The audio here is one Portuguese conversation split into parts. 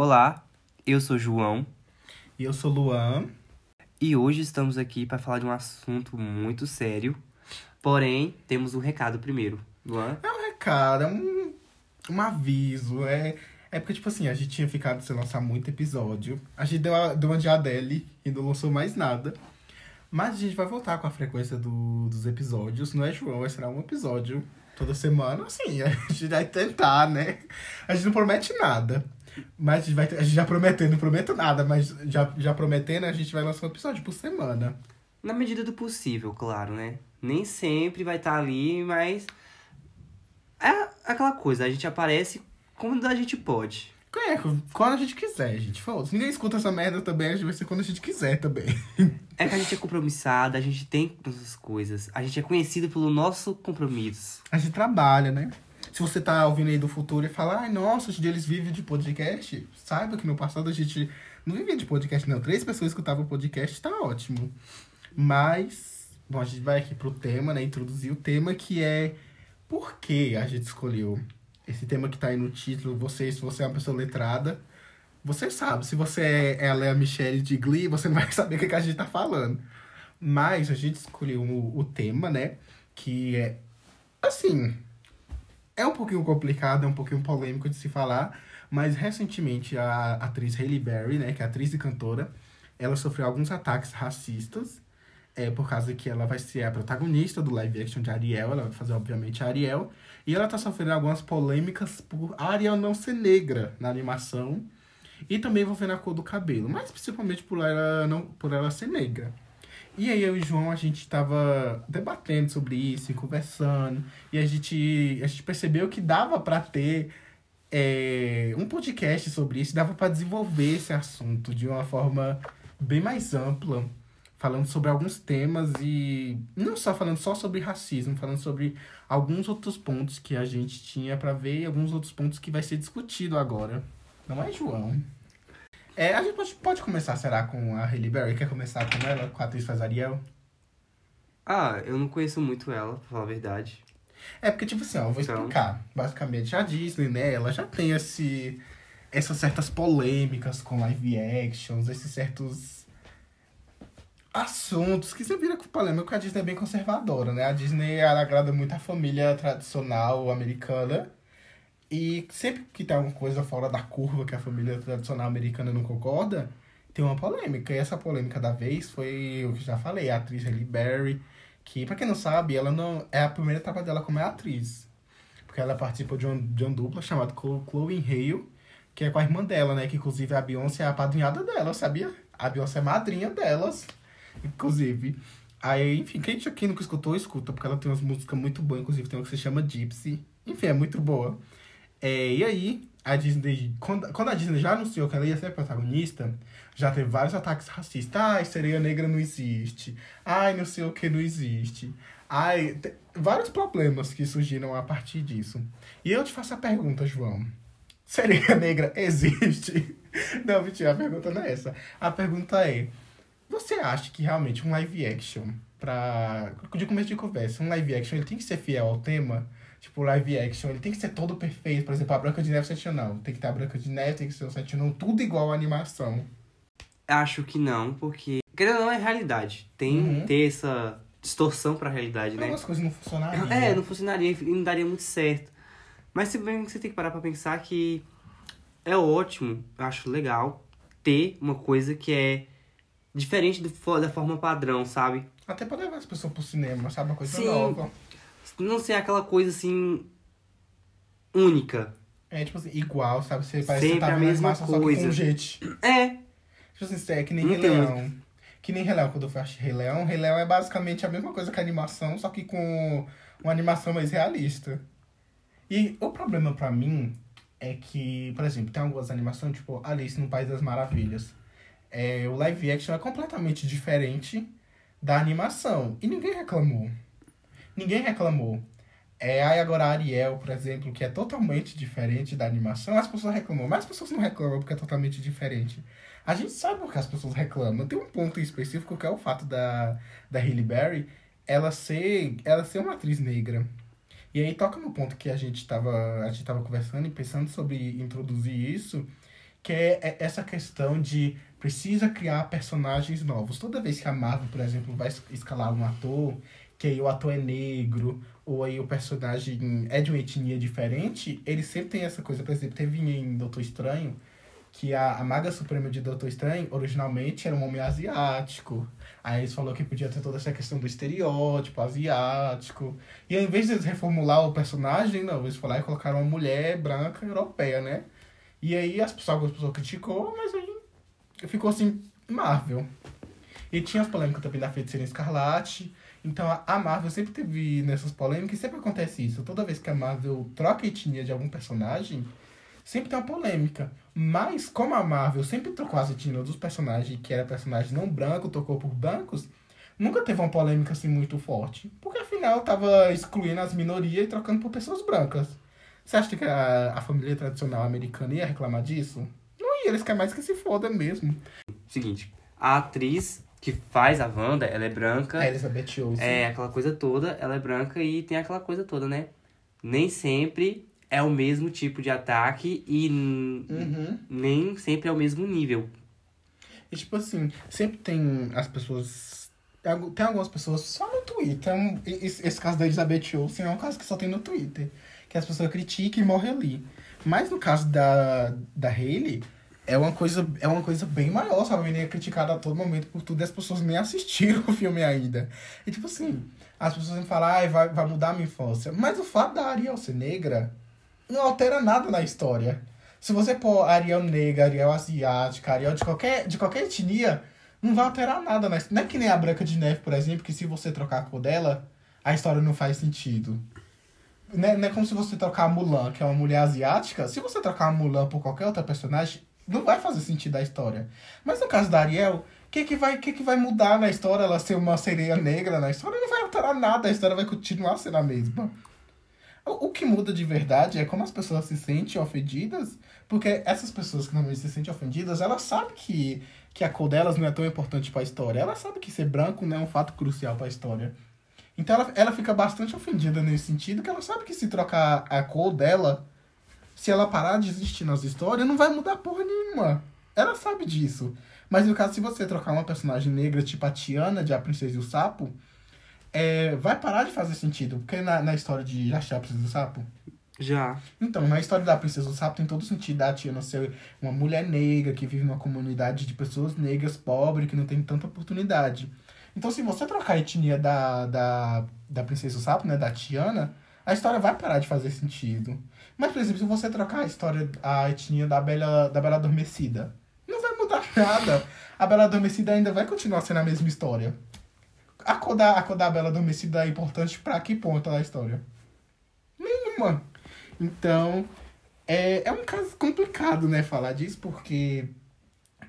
Olá, eu sou João E eu sou Luan. e hoje estamos aqui para falar de um assunto muito sério. Porém, temos um recado primeiro. Luan? É um recado, é um, um aviso. É, é porque, tipo assim, a gente tinha ficado sem lançar muito episódio. A gente deu, a, deu uma de Adele e não lançou mais nada. Mas a gente vai voltar com a frequência do, dos episódios. Não é, João? Vai ser um episódio toda semana. Assim, a gente vai tentar, né? A gente não promete nada. Mas a gente, vai, a gente já prometendo, não prometo nada, mas já, já prometendo, a gente vai lançar um episódio por semana. Na medida do possível, claro, né? Nem sempre vai estar ali, mas. É aquela coisa, a gente aparece quando a gente pode. É, quando a gente quiser, gente. Foda-se. Ninguém escuta essa merda também, a gente vai ser quando a gente quiser também. É que a gente é compromissada, a gente tem essas coisas. A gente é conhecido pelo nosso compromisso. A gente trabalha, né? Se você tá ouvindo aí do futuro e fala, ai, nossa, hoje eles vivem de podcast, saiba que no passado a gente não vivia de podcast, não. Três pessoas escutavam podcast, tá ótimo. Mas, bom, a gente vai aqui pro tema, né? Introduzir o tema que é por que a gente escolheu esse tema que tá aí no título. Você, se você é uma pessoa letrada, você sabe. Se você é, é a Michelle de Glee, você não vai saber o que, que a gente tá falando. Mas a gente escolheu o, o tema, né? Que é, assim, é um pouquinho complicado, é um pouquinho polêmico de se falar, mas recentemente a atriz Hailey Berry, né, que é atriz e cantora, ela sofreu alguns ataques racistas, é, por causa que ela vai ser a protagonista do live action de Ariel, ela vai fazer, obviamente, a Ariel, e ela tá sofrendo algumas polêmicas por Ariel não ser negra na animação, e também envolvendo a cor do cabelo, mas principalmente por ela, não, por ela ser negra. E aí eu e o João, a gente tava debatendo sobre isso, e conversando, e a gente, a gente percebeu que dava para ter é, um podcast sobre isso, dava para desenvolver esse assunto de uma forma bem mais ampla, falando sobre alguns temas e não só falando só sobre racismo, falando sobre alguns outros pontos que a gente tinha para ver e alguns outros pontos que vai ser discutido agora. Não é, João? É, a gente pode, pode começar, será, com a Hailey Berry? Quer começar com ela, com a atriz faz Ariel? Ah, eu não conheço muito ela, pra falar a verdade. É porque, tipo assim, ó, eu vou Então. explicar. Basicamente, a Disney, né, ela já tem esse, essas certas polêmicas com live actions, esses certos assuntos que você vira com polêmica, porque a Disney é bem conservadora, né? A Disney, ela agrada muito a família tradicional americana. E sempre que tem alguma coisa fora da curva que a família tradicional americana não concorda, tem uma polêmica. E essa polêmica da vez foi o que já falei, a atriz Halle Berry, que, pra quem não sabe, ela não é a primeira etapa dela como atriz. Porque ela participou de um, de um dupla chamado Chlo- Chloe Hale, que é com a irmã dela, né? Que inclusive a Beyoncé é a padrinhada dela, sabia? A Beyoncé é madrinha delas, inclusive. Aí, enfim, quem, quem nunca escutou, escuta, porque ela tem umas músicas muito boas, inclusive tem uma que se chama Gypsy. Enfim, é muito boa. É, e aí, a Disney, quando, quando a Disney já anunciou que ela ia ser a protagonista, já teve vários ataques racistas. Ai, sereia negra não existe. Ai, não sei o que não existe. Ai, vários problemas que surgiram a partir disso. E eu te faço a pergunta, João. Sereia negra existe? Não, mentira, a pergunta não é essa. A pergunta é: você acha que realmente um live action, pra. De começo de conversa, um live action ele tem que ser fiel ao tema? Tipo, live action, ele tem que ser todo perfeito. Por exemplo, a Branca de Neve Anão. Tem que ter a Branca de Neve, tem que ser o Anão, tudo igual à animação. Acho que não, porque. Querendo ou não, é realidade. Tem Uhum. ter essa distorção pra realidade, né? Algumas coisas não funcionariam. É, não funcionaria e não daria muito certo. Mas se bem que você tem que parar pra pensar que é ótimo, eu acho legal ter uma coisa que é diferente do, da forma padrão, sabe? Até pra levar as pessoas pro cinema, sabe? Uma coisa Sim. nova. Não ser aquela coisa assim única. É, tipo assim, igual, sabe? Você parece que Sempre você tá a mesma só que coisa. com jeito. É, Tipo assim, é que nem Rei Leão. Que nem Rei Leão, quando eu faço Rei Leão. Rei Leão é basicamente a mesma coisa que a animação, só que com uma animação mais realista. E o problema pra mim é que, por exemplo, tem algumas animações, tipo Alice no País das Maravilhas. É, o live action é completamente diferente da animação. E ninguém reclamou. Ninguém reclamou. É, aí agora a Ariel, por exemplo, que é totalmente diferente da animação, as pessoas reclamam. Mas as pessoas não reclamam porque é totalmente diferente. A gente sabe por que as pessoas reclamam. Tem um ponto específico que é o fato da, da Hailey Berry ela ser, ela ser uma atriz negra. E aí toca no ponto que a gente tava, a gente tava conversando e pensando sobre introduzir isso, que é é essa questão de precisa criar personagens novos. Toda vez que a Marvel, por exemplo, vai es- escalar um ator, que o ator é negro, ou aí o personagem é de uma etnia diferente, ele sempre tem essa coisa. Por exemplo, teve em Doutor Estranho que a, a Maga Suprema de Doutor Estranho originalmente era um homem asiático. Aí eles falaram que podia ter toda essa questão do estereótipo asiático. E ao invés de eles reformular o personagem, não, eles falaram e colocaram uma mulher branca europeia, né? E aí as pessoas, algumas pessoas criticou, mas aí ficou assim, Marvel. E tinha as polêmicas também da Feiticeira Escarlate. Então a- Marvel sempre teve nessas polêmicas, sempre acontece isso. Toda vez que a Marvel troca a etnia de algum personagem, sempre tem uma polêmica. Mas como a Marvel sempre trocou as etnias dos personagens, que era personagem não branco, trocou por brancos, nunca teve uma polêmica assim muito forte. Porque afinal tava excluindo as minorias e trocando por pessoas brancas. Você acha que a, a família tradicional americana ia reclamar disso? Não ia, eles querem mais que se foda mesmo. Seguinte, a atriz que faz a Wanda, ela é branca. A Elizabeth Olsen. É, aquela coisa toda, ela é branca e tem aquela coisa toda, né? Nem sempre é o mesmo tipo de ataque e Uhum. nem sempre é o mesmo nível. E tipo assim, sempre tem as pessoas. Tem algumas pessoas só no Twitter. Esse, caso da Elizabeth Olsen é um caso que só tem no Twitter. Que as pessoas criticam e morrem ali. Mas no caso da, da Hailey, é uma coisa, é uma coisa bem maior, sabe? A menina é criticada a todo momento por tudo e as pessoas nem assistiram o filme ainda. E tipo assim, as pessoas sempre falam, ai, vai, vai mudar a minha infância. Mas o fato da Ariel ser negra não altera nada na história. Se você pôr Ariel negra, Ariel asiática, Ariel de qualquer, de qualquer etnia, não vai alterar nada na história. Não é que nem a Branca de Neve, por exemplo, que se você trocar a cor dela, a história não faz sentido. Não é, não é como se você trocar a Mulan, que é uma mulher asiática. Se você trocar a Mulan por qualquer outra personagem, não vai fazer sentido a história. Mas no caso da Ariel, o que, que, vai, que, que vai mudar na história? Ela ser uma sereia negra na história não vai alterar nada, a história vai continuar sendo a mesma. O, o que muda de verdade é como as pessoas se sentem ofendidas, porque essas pessoas que normalmente se sentem ofendidas, elas sabem que, que a cor delas não é tão importante para a história. Elas sabem que ser branco não é um fato crucial para a história. Então ela, ela fica bastante ofendida nesse sentido, que ela sabe que se trocar a cor dela, se ela parar de existir nas histórias, não vai mudar porra nenhuma. Ela sabe disso. Mas no caso, se você trocar uma personagem negra, tipo a Tiana, de A Princesa e o Sapo, é, vai parar de fazer sentido. Porque na, na história de Já a Princesa e o Sapo, Já. então, na história da Princesa do Sapo tem todo sentido da Tiana ser uma mulher negra que vive numa comunidade de pessoas negras pobres que não tem tanta oportunidade. Então, se você trocar a etnia da, da, da Princesa do Sapo, né, da Tiana, a história vai parar de fazer sentido. Mas, por exemplo, se você trocar a história, a etnia da Bela, da Bela Adormecida, não vai mudar nada. A Bela Adormecida ainda vai continuar sendo a mesma história. A cor da, a cor da Bela Adormecida é importante pra que ponto da história? Nenhuma. Então, é, é um caso complicado, né, falar disso, porque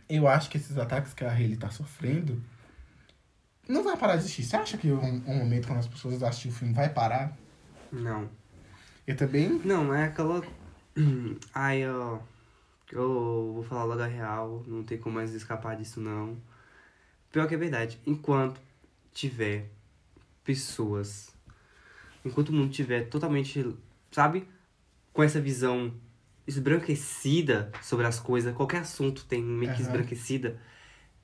eu acho que esses ataques que a Hayley tá sofrendo não vai parar de existir. Você acha que um, um momento quando as pessoas assistirem o filme vai parar? Não. Eu também. Não, é aquela. Ai, ó. Eu vou falar logo a real, não tem como mais escapar disso, não. Pior que é verdade. Enquanto tiver pessoas. Enquanto o mundo tiver totalmente, sabe? Com essa visão esbranquecida sobre as coisas, qualquer assunto tem meio que esbranquecida,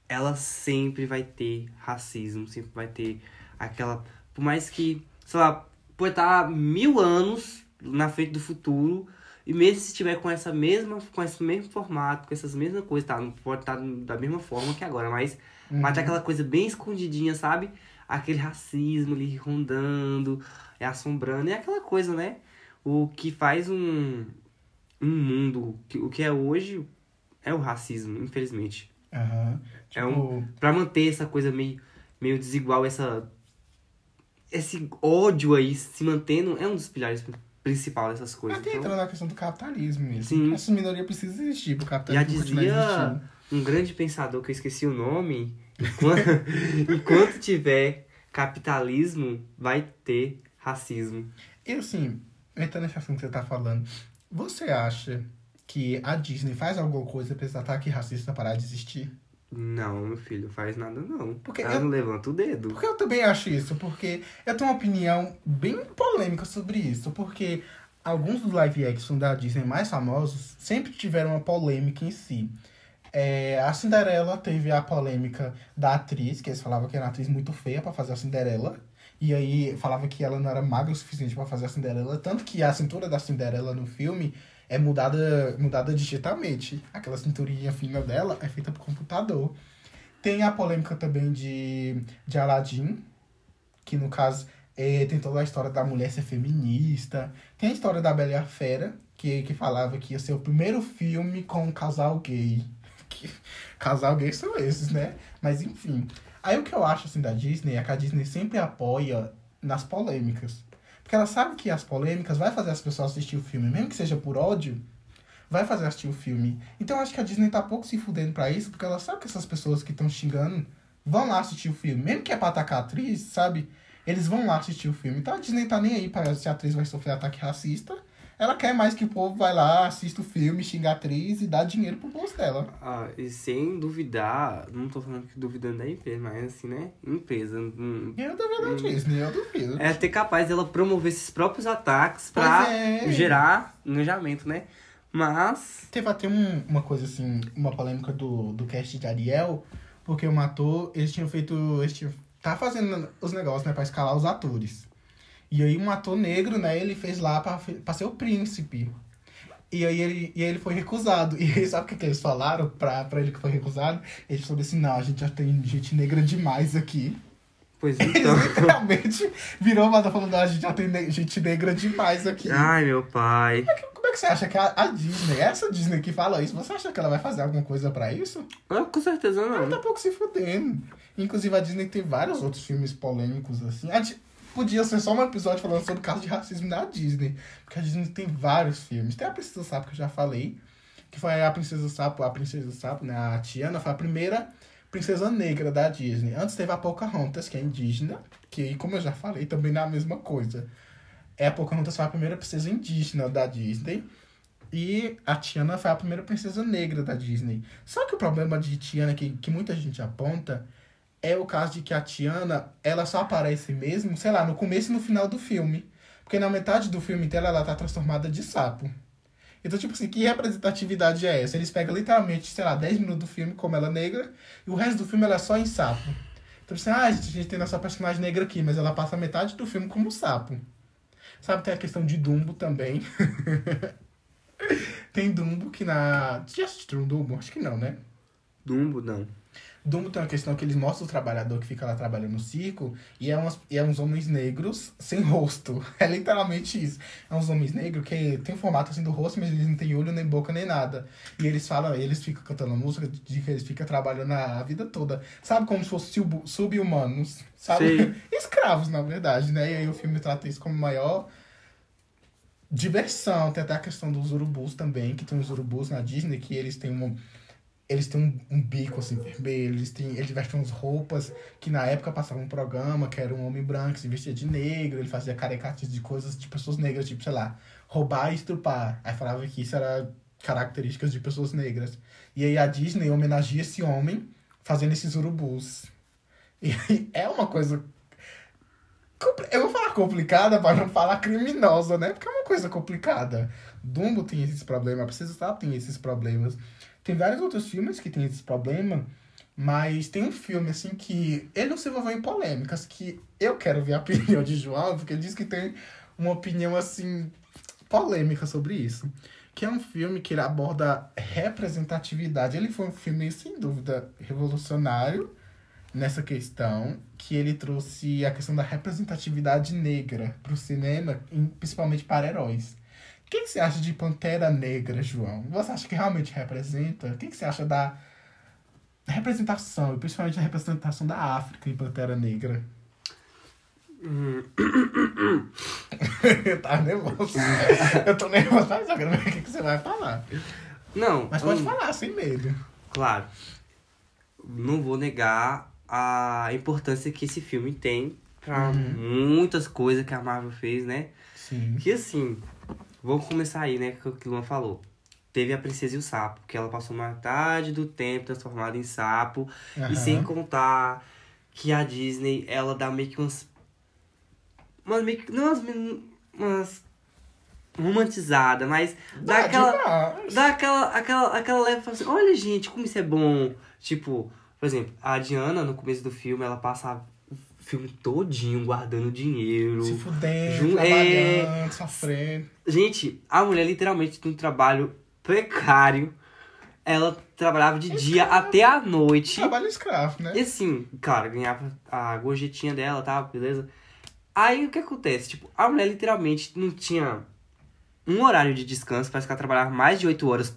ela sempre vai ter racismo, sempre vai ter aquela. Por mais que, sei lá, pode estar mil anos na frente do futuro, e mesmo se estiver com essa mesma, com esse mesmo formato, com essas mesmas coisas, tá? Não pode estar da mesma forma que agora, mas, mas tá aquela coisa bem escondidinha, sabe? Aquele racismo ali rondando, é assombrando, é aquela coisa, né? O que faz um, um mundo, o que é hoje é o racismo, infelizmente. É Tipo, um- Pra manter essa coisa meio, meio desigual, essa esse ódio aí se mantendo, é um dos pilares principais dessas coisas. até Então, na questão do capitalismo mesmo. Sim. Essa minoria precisa existir pro já capitalismo continuar dizia um grande pensador que eu esqueci o nome, enquanto, enquanto tiver capitalismo, vai ter racismo. E assim, entrando nesse assunto que você tá falando, você acha que a Disney faz alguma coisa pra esse ataque racista parar de existir? Não, meu filho, faz nada não. Porque Ela eu- não levanta o dedo. Porque eu também acho isso, porque eu tenho uma opinião bem polêmica sobre isso, porque alguns dos live action da Disney mais famosos sempre tiveram uma polêmica em si. É, a Cinderela teve a polêmica da atriz, que eles falavam que era uma atriz muito feia para fazer a Cinderela. E aí falava que ela não era magra o suficiente para fazer a Cinderela. Tanto que a cintura da Cinderela no filme é mudada, mudada digitalmente. Aquela cinturinha fina dela é feita por computador. Tem a polêmica também de, de Aladdin, que no caso é, tem toda a história da mulher ser feminista. Tem a história da Bela e a Fera, que, que falava que ia ser o primeiro filme com um casal gay. Que, casal gay são esses, né? Mas enfim. Aí o que eu acho assim da Disney é que a Disney sempre apoia nas polêmicas. Porque ela sabe que as polêmicas vai fazer as pessoas assistir o filme, mesmo que seja por ódio, vai fazer assistir o filme. Então eu acho que a Disney tá pouco se fudendo pra isso, porque ela sabe que essas pessoas que estão xingando vão lá assistir o filme. Mesmo que é pra atacar a atriz, sabe? Eles vão lá assistir o filme. Então a Disney tá nem aí pra se a atriz vai sofrer ataque racista. Ela quer mais que o povo vai lá, assista o filme, xinga a atriz e dá dinheiro pro bolso dela. Ah, e sem duvidar, não tô falando que duvidando da empresa, mas assim, né? Empresa. Hum, Eu duvido da Disney, eu duvido. é ter capaz dela promover esses próprios ataques pra é. gerar engajamento, né? Mas. Teve até um, uma coisa assim, uma polêmica do, do cast de Ariel, porque o ator, eles tinham feito. Eles tinham, tá fazendo os negócios, né, pra escalar os atores. E aí um ator negro, né, ele fez lá pra ser o príncipe. E aí ele, e ele foi recusado. E aí, sabe o que, que eles falaram pra, pra ele que foi recusado? Eles falaram assim, não, a gente já tem gente negra demais aqui. Pois Eles então. literalmente virou uma falando, "Ah, a gente já tem gente negra demais aqui. Ai, meu pai. Como é que você acha que a, a Disney, essa Disney que fala isso, você acha que ela vai fazer alguma coisa pra isso? Ah, com certeza Ela não. tá pouco se fudendo. Inclusive, a Disney tem vários outros filmes polêmicos, assim. A Podia ser só um episódio falando sobre o caso de racismo da Disney. Porque a Disney tem vários filmes. Tem a Princesa Sapo, que eu já falei. Que foi a Princesa Sapo, a Princesa Sapo, né? A Tiana foi a primeira princesa negra da Disney. Antes teve a Pocahontas, que é indígena. Que, como eu já falei, também não é a mesma coisa. É, a Pocahontas foi a primeira princesa indígena da Disney. E a Tiana foi a primeira princesa negra da Disney. Só que o problema de Tiana, que, que muita gente aponta, é o caso de que a Tiana, ela só aparece mesmo, sei lá, no começo e no final do filme. Porque na metade do filme dela, ela tá transformada de sapo. Então, tipo assim, que representatividade é essa? Eles pegam literalmente, sei lá, 10 minutos do filme como ela é negra, e o resto do filme ela é só em sapo. Então, assim, ah, gente, a gente tem nossa personagem negra aqui, mas ela passa metade do filme como sapo. Sabe, tem a questão de Dumbo também. tem Dumbo que na. Já assistiu um Dumbo? Acho que não, né? Dumbo, não. Dumbo tem uma questão que eles mostram o trabalhador que fica lá trabalhando no circo e é, umas, e é uns homens negros sem rosto. É literalmente isso. É uns homens negros que tem um formato assim do rosto, mas eles não têm olho, nem boca, nem nada. E eles falam, eles ficam cantando música de que eles ficam trabalhando a, vida toda. Sabe como se fossem sub- sub-humanos? Sabe? Sei. Escravos, na verdade, né? E aí o filme trata isso como maior diversão. Tem até a questão dos urubus também, que tem os urubus na Disney, que eles têm um. Eles têm um, um bico assim vermelho, eles, têm, eles vestem umas roupas que na época passava um programa que era um homem branco se vestia de negro, ele fazia caricatas de coisas de pessoas negras, tipo, sei lá, roubar e estrupar. Aí falava que isso era características de pessoas negras. E aí a Disney homenageia esse homem fazendo esses urubus. E aí é uma coisa eu vou falar complicada para não falar criminosa, né? Porque é uma coisa complicada. Dumbo tem esses problemas, a Princesa Sapo tem esses problemas. Tem vários outros filmes que tem esses problemas, mas tem um filme, assim, que ele não se envolveu em polêmicas, que eu quero ver a opinião de João, porque ele diz que tem uma opinião, assim, polêmica sobre isso. Que é um filme que ele aborda representatividade. Ele foi um filme, sem dúvida, revolucionário nessa questão, que ele trouxe a questão da representatividade negra para o cinema, em- principalmente para heróis. O que, que você acha de Pantera Negra, João? Você acha que realmente representa? O que, que você acha da representação, principalmente a representação da África em Pantera Negra? Eu tava nervoso. Eu tô nervoso, mas ver o que, que você vai falar. Não. Mas pode hum, falar, sem medo. Claro. Não vou negar a importância que esse filme tem pra Uhum. muitas coisas que a Marvel fez, né? Sim. Que assim, vamos começar aí, né? Com o que o Luan falou. Teve a Princesa e o Sapo, que ela passou metade do tempo transformada em sapo. Aham. E sem contar que a Disney, ela dá meio que umas. Umas meio que. Não, umas. umas romantizada, mas dá Dá aquela. demais. Dá aquela, aquela, aquela leve fala assim, olha gente, como isso é bom. Tipo, por exemplo, a Diana, no começo do filme, ela passa filme todinho guardando dinheiro. Se fudendo, Jun- trabalhando, sofrendo. Gente, a mulher literalmente tem um trabalho precário. Ela trabalhava de dia até a noite. Trabalho escravo, né? E assim, cara, ganhava a gorjetinha dela, tá? Beleza? Aí o que acontece? Tipo, a mulher literalmente não tinha um horário de descanso, parece que ela trabalhava mais de 8 horas.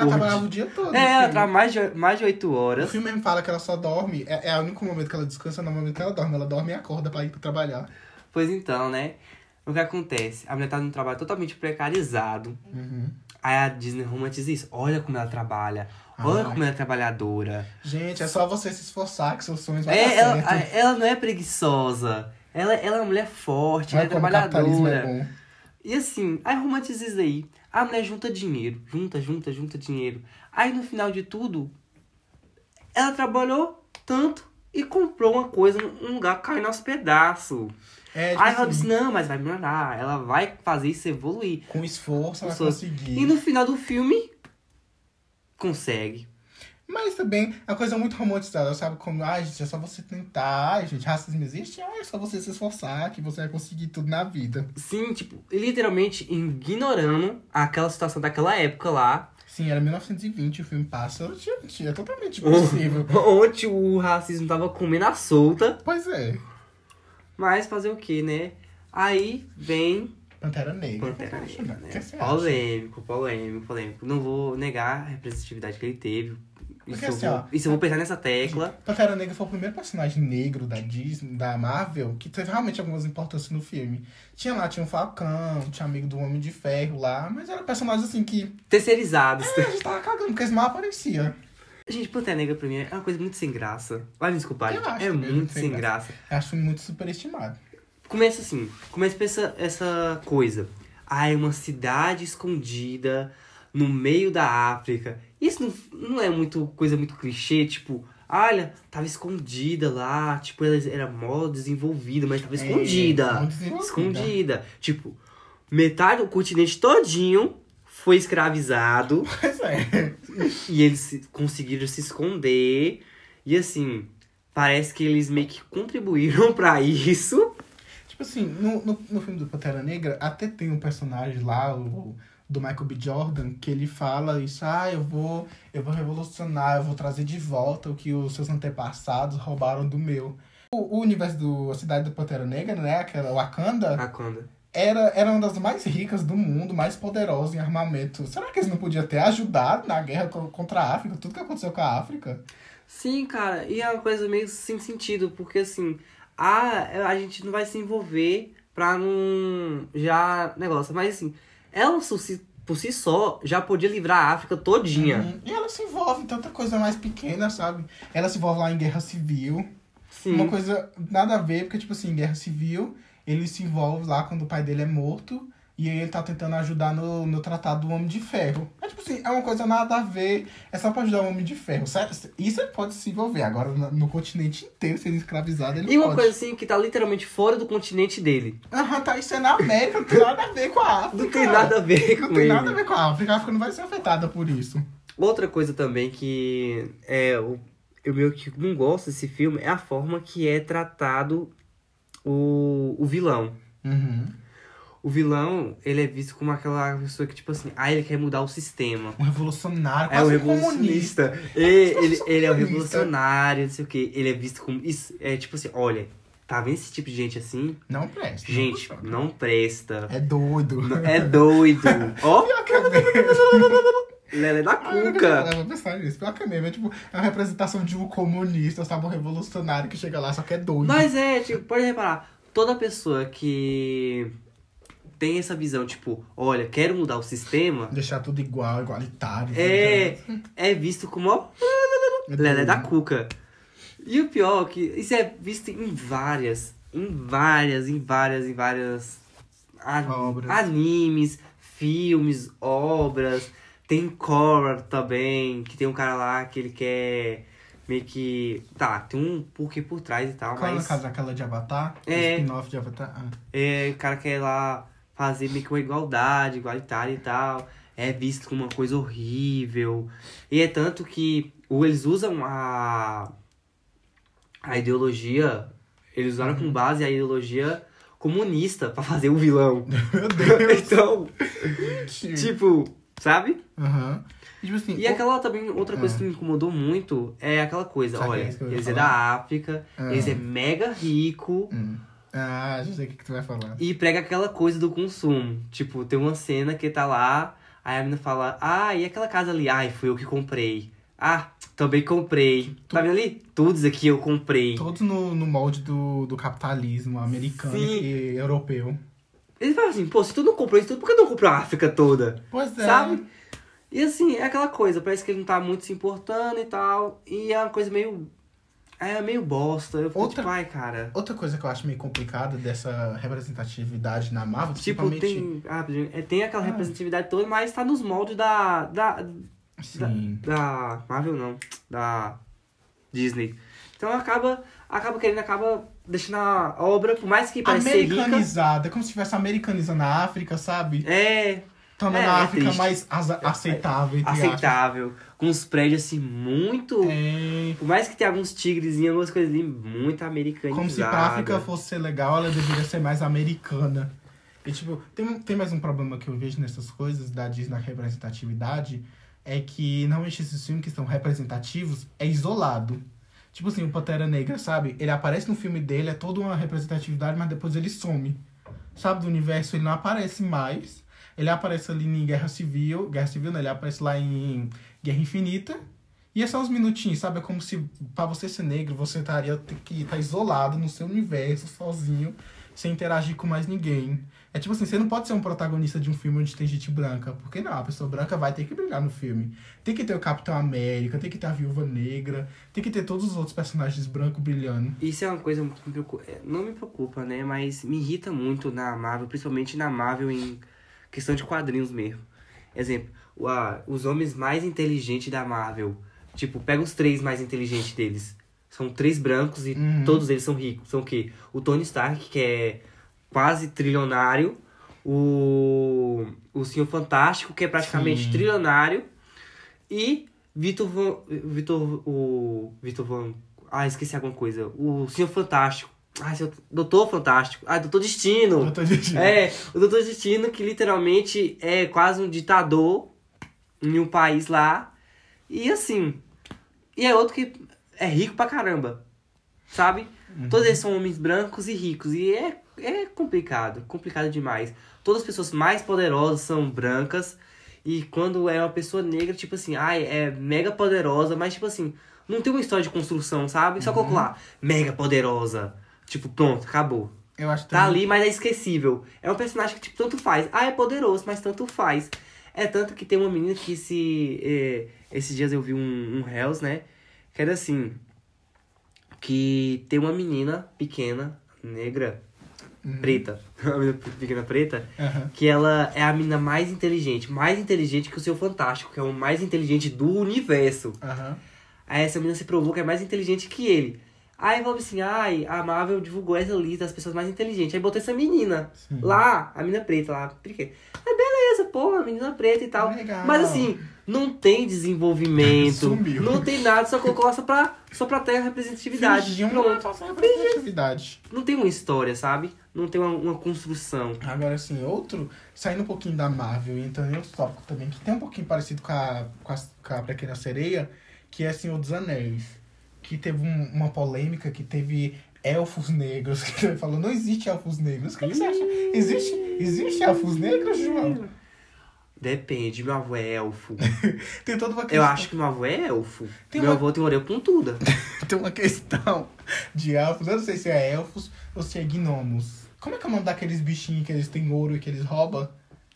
Ela trabalhava o dia todo. É, ela filme. trabalhava mais de, mais de 8 O horas. filme mesmo fala que ela só dorme. É, é o único momento que ela descansa, no momento que ela dorme. Ela dorme e acorda pra ir pra trabalhar. Pois então, né? O que acontece? A mulher tá num trabalho totalmente precarizado. Uhum. Aí a Disney romantiza isso. Olha como ela trabalha. Olha Ai. como ela é trabalhadora. Gente, é só você se esforçar que seus sonhos vão É, dar ela, certo. ela não é preguiçosa. Ela, ela é uma mulher forte, ela Olha é como o capitalismo trabalhadora. é. E assim, aí romantiza isso aí. A mulher junta dinheiro, junta, junta, junta dinheiro. Aí no final de tudo, ela trabalhou tanto e comprou uma coisa num lugar que caiu aos pedaços. É, tipo aí ela assim, disse, não, mas vai melhorar. Ela vai fazer isso evoluir. com esforço ela esforço. conseguir. E no final do filme, consegue. Mas também a coisa é muito romantizada, sabe? Como, ai, gente, é só você tentar. Ai, gente, racismo existe? Ai, é só você se esforçar que você vai conseguir tudo na vida. Sim, tipo, literalmente ignorando aquela situação daquela época lá. Sim, era 1920, o filme passa. Gente, é totalmente possível. Onde o racismo tava comendo a solta. pois é. Mas fazer o que, né? Aí vem Pantera Negra. Pantera Negra, né? Polêmico, polêmico, polêmico. Não vou negar a representatividade que ele teve. Isso, Porque eu, assim, vou, ó, isso eu vou pensar nessa tecla. Pantera Negra foi o primeiro personagem negro da Disney, da Marvel, que teve realmente algumas importâncias no filme. Tinha lá, tinha um Falcão, tinha amigo do Homem de Ferro lá, mas era personagem assim que Terceirizados. a gente tava cagando, porque eles mal apareciam. Gente, Pantera Negra pra mim é uma coisa muito sem graça. Vai me desculpar, Eu gente. acho É muito sem graça. Eu acho muito superestimado. Começa assim, começa com essa, essa coisa. Ah, é uma cidade escondida no meio da África. Isso não, não é muito coisa muito clichê, tipo, olha, tava escondida lá, tipo, ela era mó desenvolvida, mas tava É, escondida. escondida. Tipo, metade do continente todinho foi escravizado Pois é. e eles se- conseguiram se esconder. E assim, parece que eles meio que contribuíram pra isso. Tipo assim, no, no, no filme do Pantera Negra, até tem um personagem lá, o do Michael B. Jordan, que ele fala isso, ah, eu vou, eu vou revolucionar, eu vou trazer de volta o que os seus antepassados roubaram do meu. O, o universo do a cidade do Pantera Negra, né, aquela Wakanda, Wakanda. era, era uma das mais ricas do mundo, mais poderosa em armamento. Será que eles não podiam ter ajudado na guerra co- contra a África, tudo que aconteceu com a África? Sim, cara, e é uma coisa meio sem sentido, porque assim, a, a gente não vai se envolver pra não. Já. negócio, mas assim, ela por si, só já podia livrar a África todinha. Uhum. E ela se envolve em tanta coisa mais pequena, sabe? Ela se envolve lá em guerra civil. Sim. Uma coisa nada a ver, porque, tipo assim, em guerra civil, ele se envolve lá quando o pai dele é morto. E aí ele tá tentando ajudar no, no tratado do Homem de Ferro. É tipo assim, é uma coisa nada a ver. É só pra ajudar o Homem de Ferro. Isso ele pode se envolver. Agora, no, no continente inteiro, sendo escravizado, ele E uma pode. coisa assim que tá literalmente fora do continente dele. Aham, tá, isso é na América, não tem nada a ver com a África. Não tem nada a ver com Não tem ele. nada a ver com a África. A África não vai ser afetada por isso. Outra coisa também que é o eu meio que não gosto desse filme é a forma que é tratado o, o vilão. Uhum. O vilão, ele é visto como aquela pessoa que, tipo assim, ah, ele quer mudar o sistema. Um revolucionário, É um comunista. revolucionista. Ele, ele, sou ele é o comunista. revolucionário, não sei o quê. Ele é visto como. Isso, é tipo assim, olha, tá vendo esse tipo de gente assim? Não presta. Gente, funciona. não presta. É doido. É doido. Ó, Pior que é mesmo. Lelé da Ah, eu cuca. vou pensar nisso. Pior que é mesmo. É tipo, é uma representação de um comunista, sabe? Um revolucionário que chega lá, só que é doido. Mas é, tipo, pode reparar, toda pessoa que tem essa visão, tipo, olha, quero mudar o sistema, Deixar tudo igual, igualitário. é, é visto como, ó, É Lelé da cuca. E o pior é que isso é visto em várias, em várias, em várias, em várias a- Obras. animes, filmes, obras. Tem Korra também, que tem um cara lá que ele quer meio que. Tá, tem um porquê por trás e tal, Qual é mas. no caso aquela de Avatar? É. O spin-off de Avatar? Ah. É, o cara quer lá fazer meio que uma igualdade, igualitária e tal. É visto como uma coisa horrível. E é tanto que ou eles usam a, a ideologia, eles usaram Uhum. com base a ideologia comunista pra fazer o vilão. Meu Deus. então, Tipo, sabe? Aham. E, tipo assim, E aquela também, outra coisa Ah. que me incomodou muito é aquela coisa, Sabe olha, eles é falar? da África, Ah. eles é mega rico Hum. Ah, já sei o que, que tu vai falar. e prega aquela coisa do consumo. Tipo, tem uma cena que tá lá, aí a menina fala, ah, e aquela casa ali? Ai, fui eu que comprei. Ah, também comprei. Tá vendo ali? Tudo isso aqui eu comprei. Todos no, no molde do, do capitalismo americano Sim. e europeu. Ele fala assim, pô, se tu não comprou isso tudo, por que não comprou a África toda? Pois é. Sabe? E assim, é aquela coisa, parece que ele não tá muito se importando e tal. E é uma coisa meio. É meio bosta. Eu fico Outra- tipo, ai, cara. Outra coisa que eu acho meio complicada dessa representatividade na Marvel, Tipo, principalmente... tem. Ah, é, tem aquela Ah. representatividade toda, mas tá nos moldes da. Da. Sim. Da. Marvel não. Da. Disney. Então acaba. Acaba querendo, acaba deixando a obra, por mais que pareça ser rica. Americanizada, como se estivesse americanizando a África, sabe? É. Tornando É, a é África triste. mais aceitável, aceitável. Com os prédios assim, muito. É, Por mais que tenha alguns tigres e algumas coisas ali, muito americanizadas. como se pra África fosse ser legal, ela deveria ser mais americana. E, tipo, tem, tem mais um problema que eu vejo nessas coisas da Disney na representatividade, é que normalmente esses filmes que são representativos é isolado. Tipo assim, o Pantera Negra, sabe? Ele aparece no filme dele, é toda uma representatividade, mas depois ele some. Sabe, do universo, ele não aparece mais. Ele aparece ali em Guerra Civil, Guerra Civil não, ele aparece lá em Guerra Infinita. E é só uns minutinhos, sabe? É como se pra você ser negro, você estaria ter que estar isolado no seu universo, sozinho, sem interagir com mais ninguém. É tipo assim, você não pode ser um protagonista de um filme onde tem gente branca. Porque não, a pessoa branca vai ter que brilhar no filme. Tem que ter o Capitão América, tem que ter a Viúva Negra, tem que ter todos os outros personagens brancos brilhando. Isso é uma coisa que me preocupa. é, Não me preocupa, né? Mas me irrita muito na Marvel, principalmente na Marvel em questão de quadrinhos mesmo. Exemplo, o- a- os homens mais inteligentes da Marvel. Tipo, pega os três mais inteligentes deles. São três brancos e Uhum. todos eles são ricos. São o quê? O Tony Stark, que é quase trilionário. O, o Senhor Fantástico, que é praticamente Sim. trilionário. E Vitor Van. Vitor. O. Vitor Van. Ah, esqueci alguma coisa. O Senhor Fantástico. Ah, senhor, Doutor Fantástico. Ah, Doutor Destino. Tô dizendo. É, o Doutor Destino, que literalmente é quase um ditador em um país lá. E assim. E é outro que é rico pra caramba. Sabe? Todos eles são homens brancos e ricos. E é, é complicado. Complicado demais. Todas as pessoas mais poderosas são brancas. E quando é uma pessoa negra, tipo assim, ai, é mega poderosa, mas tipo assim, não tem uma história de construção, sabe? Só coloco lá, mega poderosa. Tipo, pronto, acabou. Eu acho Tá também- ali, mas é esquecível. É um personagem que, tipo, tanto faz. Ah, é poderoso, mas tanto faz. É tanto que tem uma menina que se... eh, esses dias eu vi um, um Hells, né? Que era assim... Que tem uma menina pequena, negra, preta. Uma menina pequena preta. Que ela é a menina mais inteligente. Mais inteligente que o seu Fantástico. Que é o mais inteligente do universo. Aham. Aí essa menina se provou que é mais inteligente que ele. Aí falou assim, ai, a Marvel divulgou essa lista das pessoas mais inteligentes. Aí botou essa menina Sim. lá, a menina preta lá. Por quê? É beleza, pô, a menina preta e tal. Legal. Mas assim, não tem desenvolvimento. Sumiu. Não tem nada, só colocou só pra, só pra ter a representatividade. Fingiam Pronto. representatividade. Não tem uma história, sabe? Não tem uma, uma construção. Agora, assim, outro, saindo um pouquinho da Marvel e entrando em outro tópico também, que tem um pouquinho parecido com a, com a, com a Pequena Sereia, que é Senhor dos Anéis. Que teve um- uma polêmica que teve elfos negros, que ele falou, não existe elfos negros. O que, que você acha? Existe, existe elfos negros, João? Depende, meu avô é elfo. Tem toda uma Eu questão, acho que meu avô é elfo. Tem meu uma- avô tem orelha pontuda. tem uma questão de elfos, eu não sei se é elfos ou se é gnomos. Como é que é o nome daqueles bichinhos que eles têm ouro e que eles roubam?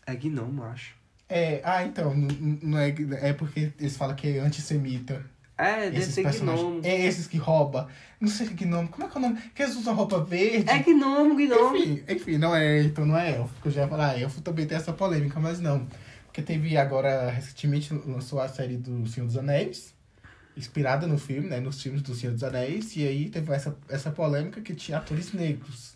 É gnomo, acho. É, ah, então, n- n- não é, é porque eles falam que é antissemita. É, deve Esses ser personagens. gnomo. É esses que rouba. Não sei que gnomo. Como é que é o nome? Que eles usam roupa verde. É gnomo, gnomo. Enfim, enfim, não é, então não é elfo. Eu já ia falar, ah, elfo também tem essa polêmica, mas não. Porque teve agora, recentemente, lançou a série do Senhor dos Anéis, inspirada no filme, né? Nos filmes do Senhor dos Anéis, e aí teve essa, essa polêmica que tinha atores negros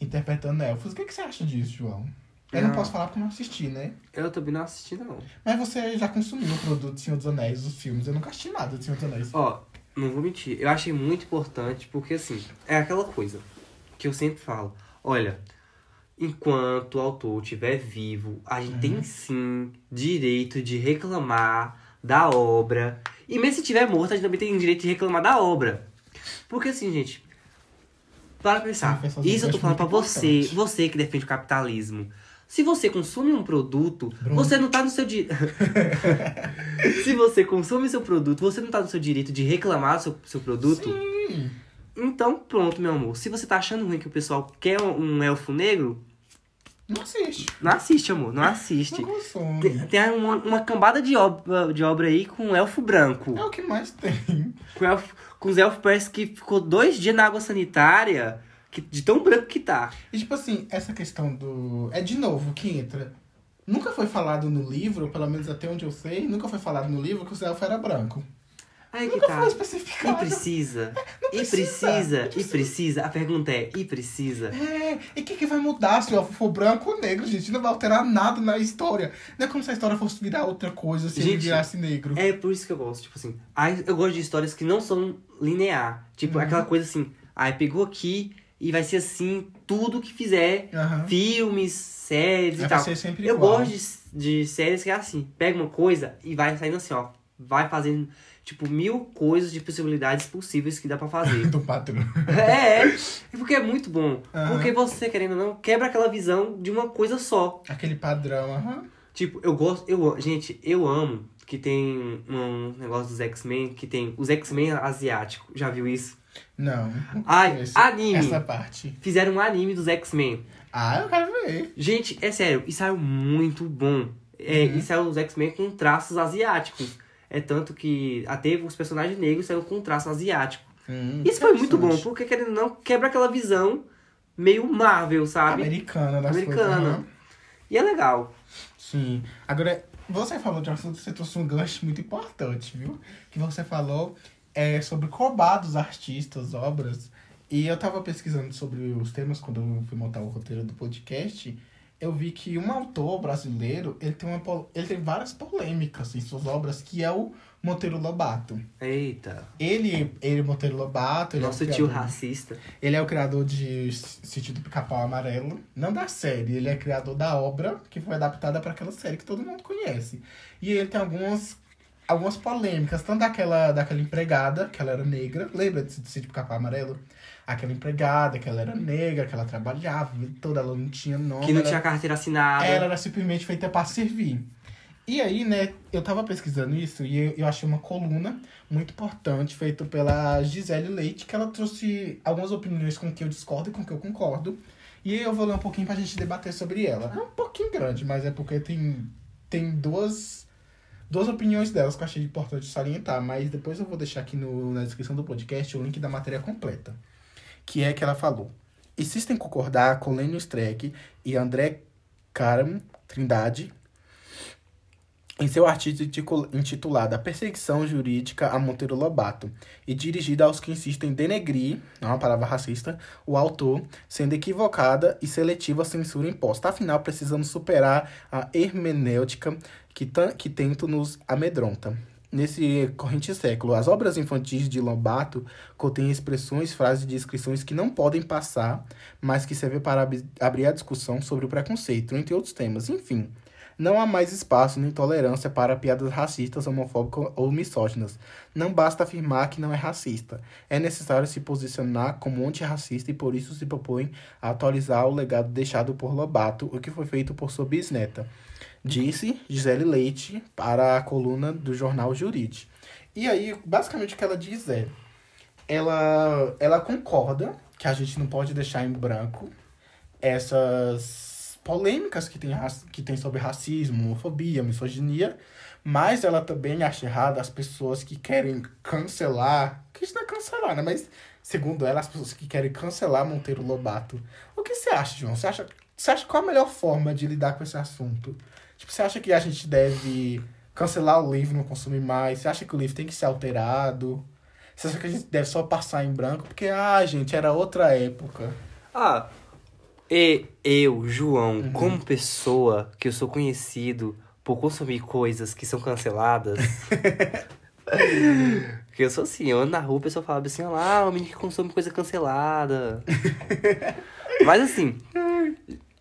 interpretando elfos. O que, que você acha disso, João? Eu não Não. posso falar porque não assisti, né? Eu também não assisti, não. Mas você já consumiu o produto Senhor dos Anéis, os filmes. Eu nunca assisti nada de Senhor dos Anéis. Ó, não vou mentir. Eu achei muito importante porque, assim, é aquela coisa que eu sempre falo. Olha, enquanto o autor estiver vivo, a gente tem sim direito de reclamar da obra. E mesmo se estiver morto, a gente também tem direito de reclamar da obra. Porque, assim, gente, para pensar. Isso eu tô falando pra muito você, importante. você que defende o capitalismo. Se você consome um produto, Bruno. você não tá no seu direito. Se você consome seu produto, você não tá no seu direito de reclamar do seu, seu produto. Sim. Então, pronto, meu amor. Se você tá achando ruim que o pessoal quer um, um elfo negro, Não assiste. não assiste, amor. Não assiste. Não consome. Tem, tem uma, uma cambada de obra, de obra aí com um elfo branco. É o que mais tem. Com, elfo, com os elfos parece que ficou dois dias na água sanitária, que, de tão branco que tá. E tipo assim, essa questão do. É de novo que entra. Nunca foi falado no livro, pelo menos até onde eu sei, nunca foi falado no livro que o elfo era branco. Aí que Nunca tá. foi E especificado. precisa. E precisa, precisa. E precisa. precisa. A pergunta é, e precisa? É, e o que, que vai mudar se o elfo for branco ou negro, gente? Não vai alterar nada na história. Não é como se a história fosse virar outra coisa se ele Gente, virasse negro. É por isso que eu gosto, tipo assim. Eu gosto de histórias que não são linear. Tipo, Uhum. aquela coisa assim, aí pegou aqui e vai ser assim, tudo que fizer. Aham. Filmes, séries É e tal. ser sempre Eu igual. gosto de, de séries que é assim, pega uma coisa e vai saindo assim, ó. Vai fazendo, tipo, mil coisas de possibilidades possíveis que dá pra fazer. Do patrão. é, é. Porque é muito bom. Aham. Porque você, querendo ou não, quebra aquela visão de uma coisa só. Aquele padrão, aham. Tipo, eu gosto. Eu, gente, eu amo que tem um negócio dos X-Men, que tem os X-Men asiáticos. Já viu isso? Não. Ai, conheço anime. Essa parte. Fizeram um anime dos X-Men. Ah, eu quero ver. Gente, é sério, e saiu muito bom. É, Uhum. E saiu os X-Men com traços asiáticos. É tanto que até os personagens negros saíram com traço asiático. Hum, Isso foi muito bom, porque querendo ou não, quebra aquela visão meio Marvel, sabe? Americana das Americana. coisas. aham. E é legal. Sim. Agora, você falou de um assunto, você trouxe um gancho muito importante, viu? Que você falou é, sobre cobrar dos artistas, obras. E eu tava pesquisando sobre os temas quando eu fui montar o roteiro do podcast. Eu vi que um autor brasileiro, ele tem, uma, ele tem várias polêmicas em suas obras, que é o Monteiro Lobato. Eita. Ele, ele Monteiro Lobato, ele é Nosso tio criador- racista. ele é o criador de Sítio do Pica-Pau Amarelo. Não da série, ele é criador da obra que foi adaptada para aquela série que todo mundo conhece. E ele tem algumas, algumas polêmicas, tanto daquela, daquela empregada, que ela era negra. Lembra de Sítio do Pica-Pau Amarelo? Aquela empregada, que ela era negra, que ela trabalhava, toda ela não tinha nome. Que não ela- tinha carteira assinada. ela era simplesmente feita para servir. E aí, né, eu tava pesquisando isso e eu, eu achei uma coluna muito importante feita pela Gisele Leite, que ela trouxe algumas opiniões com que eu discordo e com que eu concordo. E aí eu vou ler um pouquinho pra gente debater sobre ela. É um pouquinho grande, mas é porque tem, tem duas, duas opiniões delas que eu achei importante salientar. Mas depois eu vou deixar aqui no, na descrição do podcast o link da matéria completa. Que é que ela falou. Insistem em concordar com Lênio Streck e André Karam Trindade em seu artigo intitulado A Perseguição Jurídica a Monteiro Lobato e dirigida aos que insistem em denegrir, não é uma palavra racista, o autor, sendo equivocada e seletiva a censura imposta. Afinal, precisamos superar a hermenêutica que, tan- que tento nos amedronta. Nesse corrente século, as obras infantis de Lobato contêm expressões, frases e descrições que não podem passar, mas que servem para ab- abrir a discussão sobre o preconceito, entre outros temas. Enfim, não há mais espaço nem tolerância para piadas racistas, homofóbicas ou misóginas. Não basta afirmar que não é racista. É necessário se posicionar como antirracista e por isso se propõe a atualizar o legado deixado por Lobato, o que foi feito por sua bisneta. Disse Gisele Leite para a coluna do jornal Jurite. E aí, basicamente o que ela diz é: ela, ela concorda que a gente não pode deixar em branco essas polêmicas que tem, que tem sobre racismo, homofobia, misoginia, mas ela também acha errado as pessoas que querem cancelar, que isso não é cancelar, né? Mas, segundo ela, as pessoas que querem cancelar Monteiro Lobato. O que você acha, João? Você acha, você acha qual a melhor forma de lidar com esse assunto? Tipo, você acha que a gente deve cancelar o livro, não consumir mais? Você acha que o livro tem que ser alterado? Você acha que a gente deve só passar em branco? Porque, ah, gente, era outra época. Ah, E eu, João, Uhum. como pessoa que eu sou conhecido por consumir coisas que são canceladas. que eu sou assim, eu ando na rua, o pessoal fala assim, olha lá, o menino que consome coisa cancelada. Mas assim,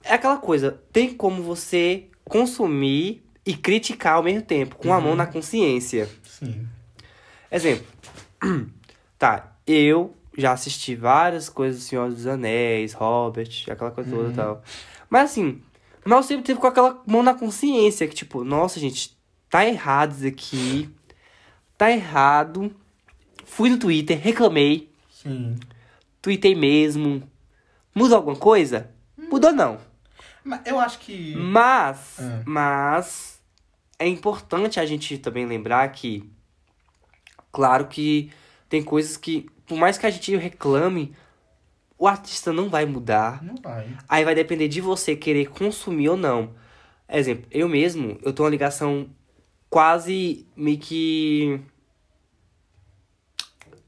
é aquela coisa, tem como você consumir e criticar ao mesmo tempo, com a mão na consciência. Sim. Exemplo. Tá, eu já assisti várias coisas do Senhor dos Anéis, Robert, aquela coisa toda e tal. Mas assim, mas eu sempre teve com aquela mão na consciência, que tipo, nossa, gente, tá errado isso aqui. Tá errado. Fui no Twitter, reclamei, Sim. tuitei mesmo. Mudou alguma coisa? Mudou não. Mas eu acho que. Mas, Ah. mas é importante a gente também lembrar que, claro que tem coisas que, por mais que a gente reclame, o artista não vai mudar. Não vai. Aí vai depender de você querer consumir ou não. Exemplo, eu mesmo, eu tenho uma ligação quase meio que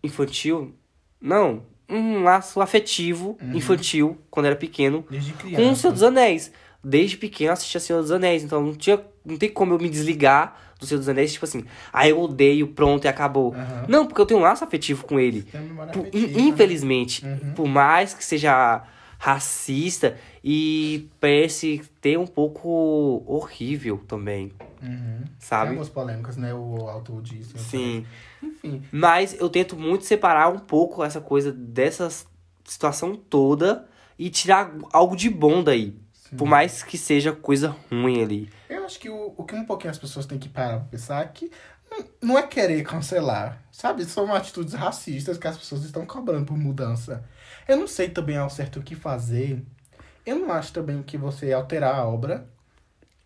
infantil. Não, um laço afetivo infantil quando era pequeno Desde criança. com o Senhor dos Anéis. Desde pequeno eu assistia Senhor dos Anéis, então não tinha, não tem como eu me desligar do Senhor dos Anéis, tipo assim, ah, eu odeio, pronto, e acabou. Aham. Não, porque eu tenho um laço afetivo com ele. Por- afetiva. in- infelizmente, Uhum. por mais que seja racista e parece ter um pouco horrível também, Uhum. Tem sabe? algumas polêmicas, né? O autor disse. Sim. Enfim. Mas eu tento muito separar um pouco essa coisa dessa situação toda e tirar algo de bom daí. Sim. Por mais que seja coisa ruim ali. Eu acho que o, o que um pouquinho as pessoas têm que parar pra pensar é que não é querer cancelar, sabe? São atitudes racistas que as pessoas estão cobrando por mudança. Eu não sei também ao certo o que fazer. Eu não acho também que você alterar a obra.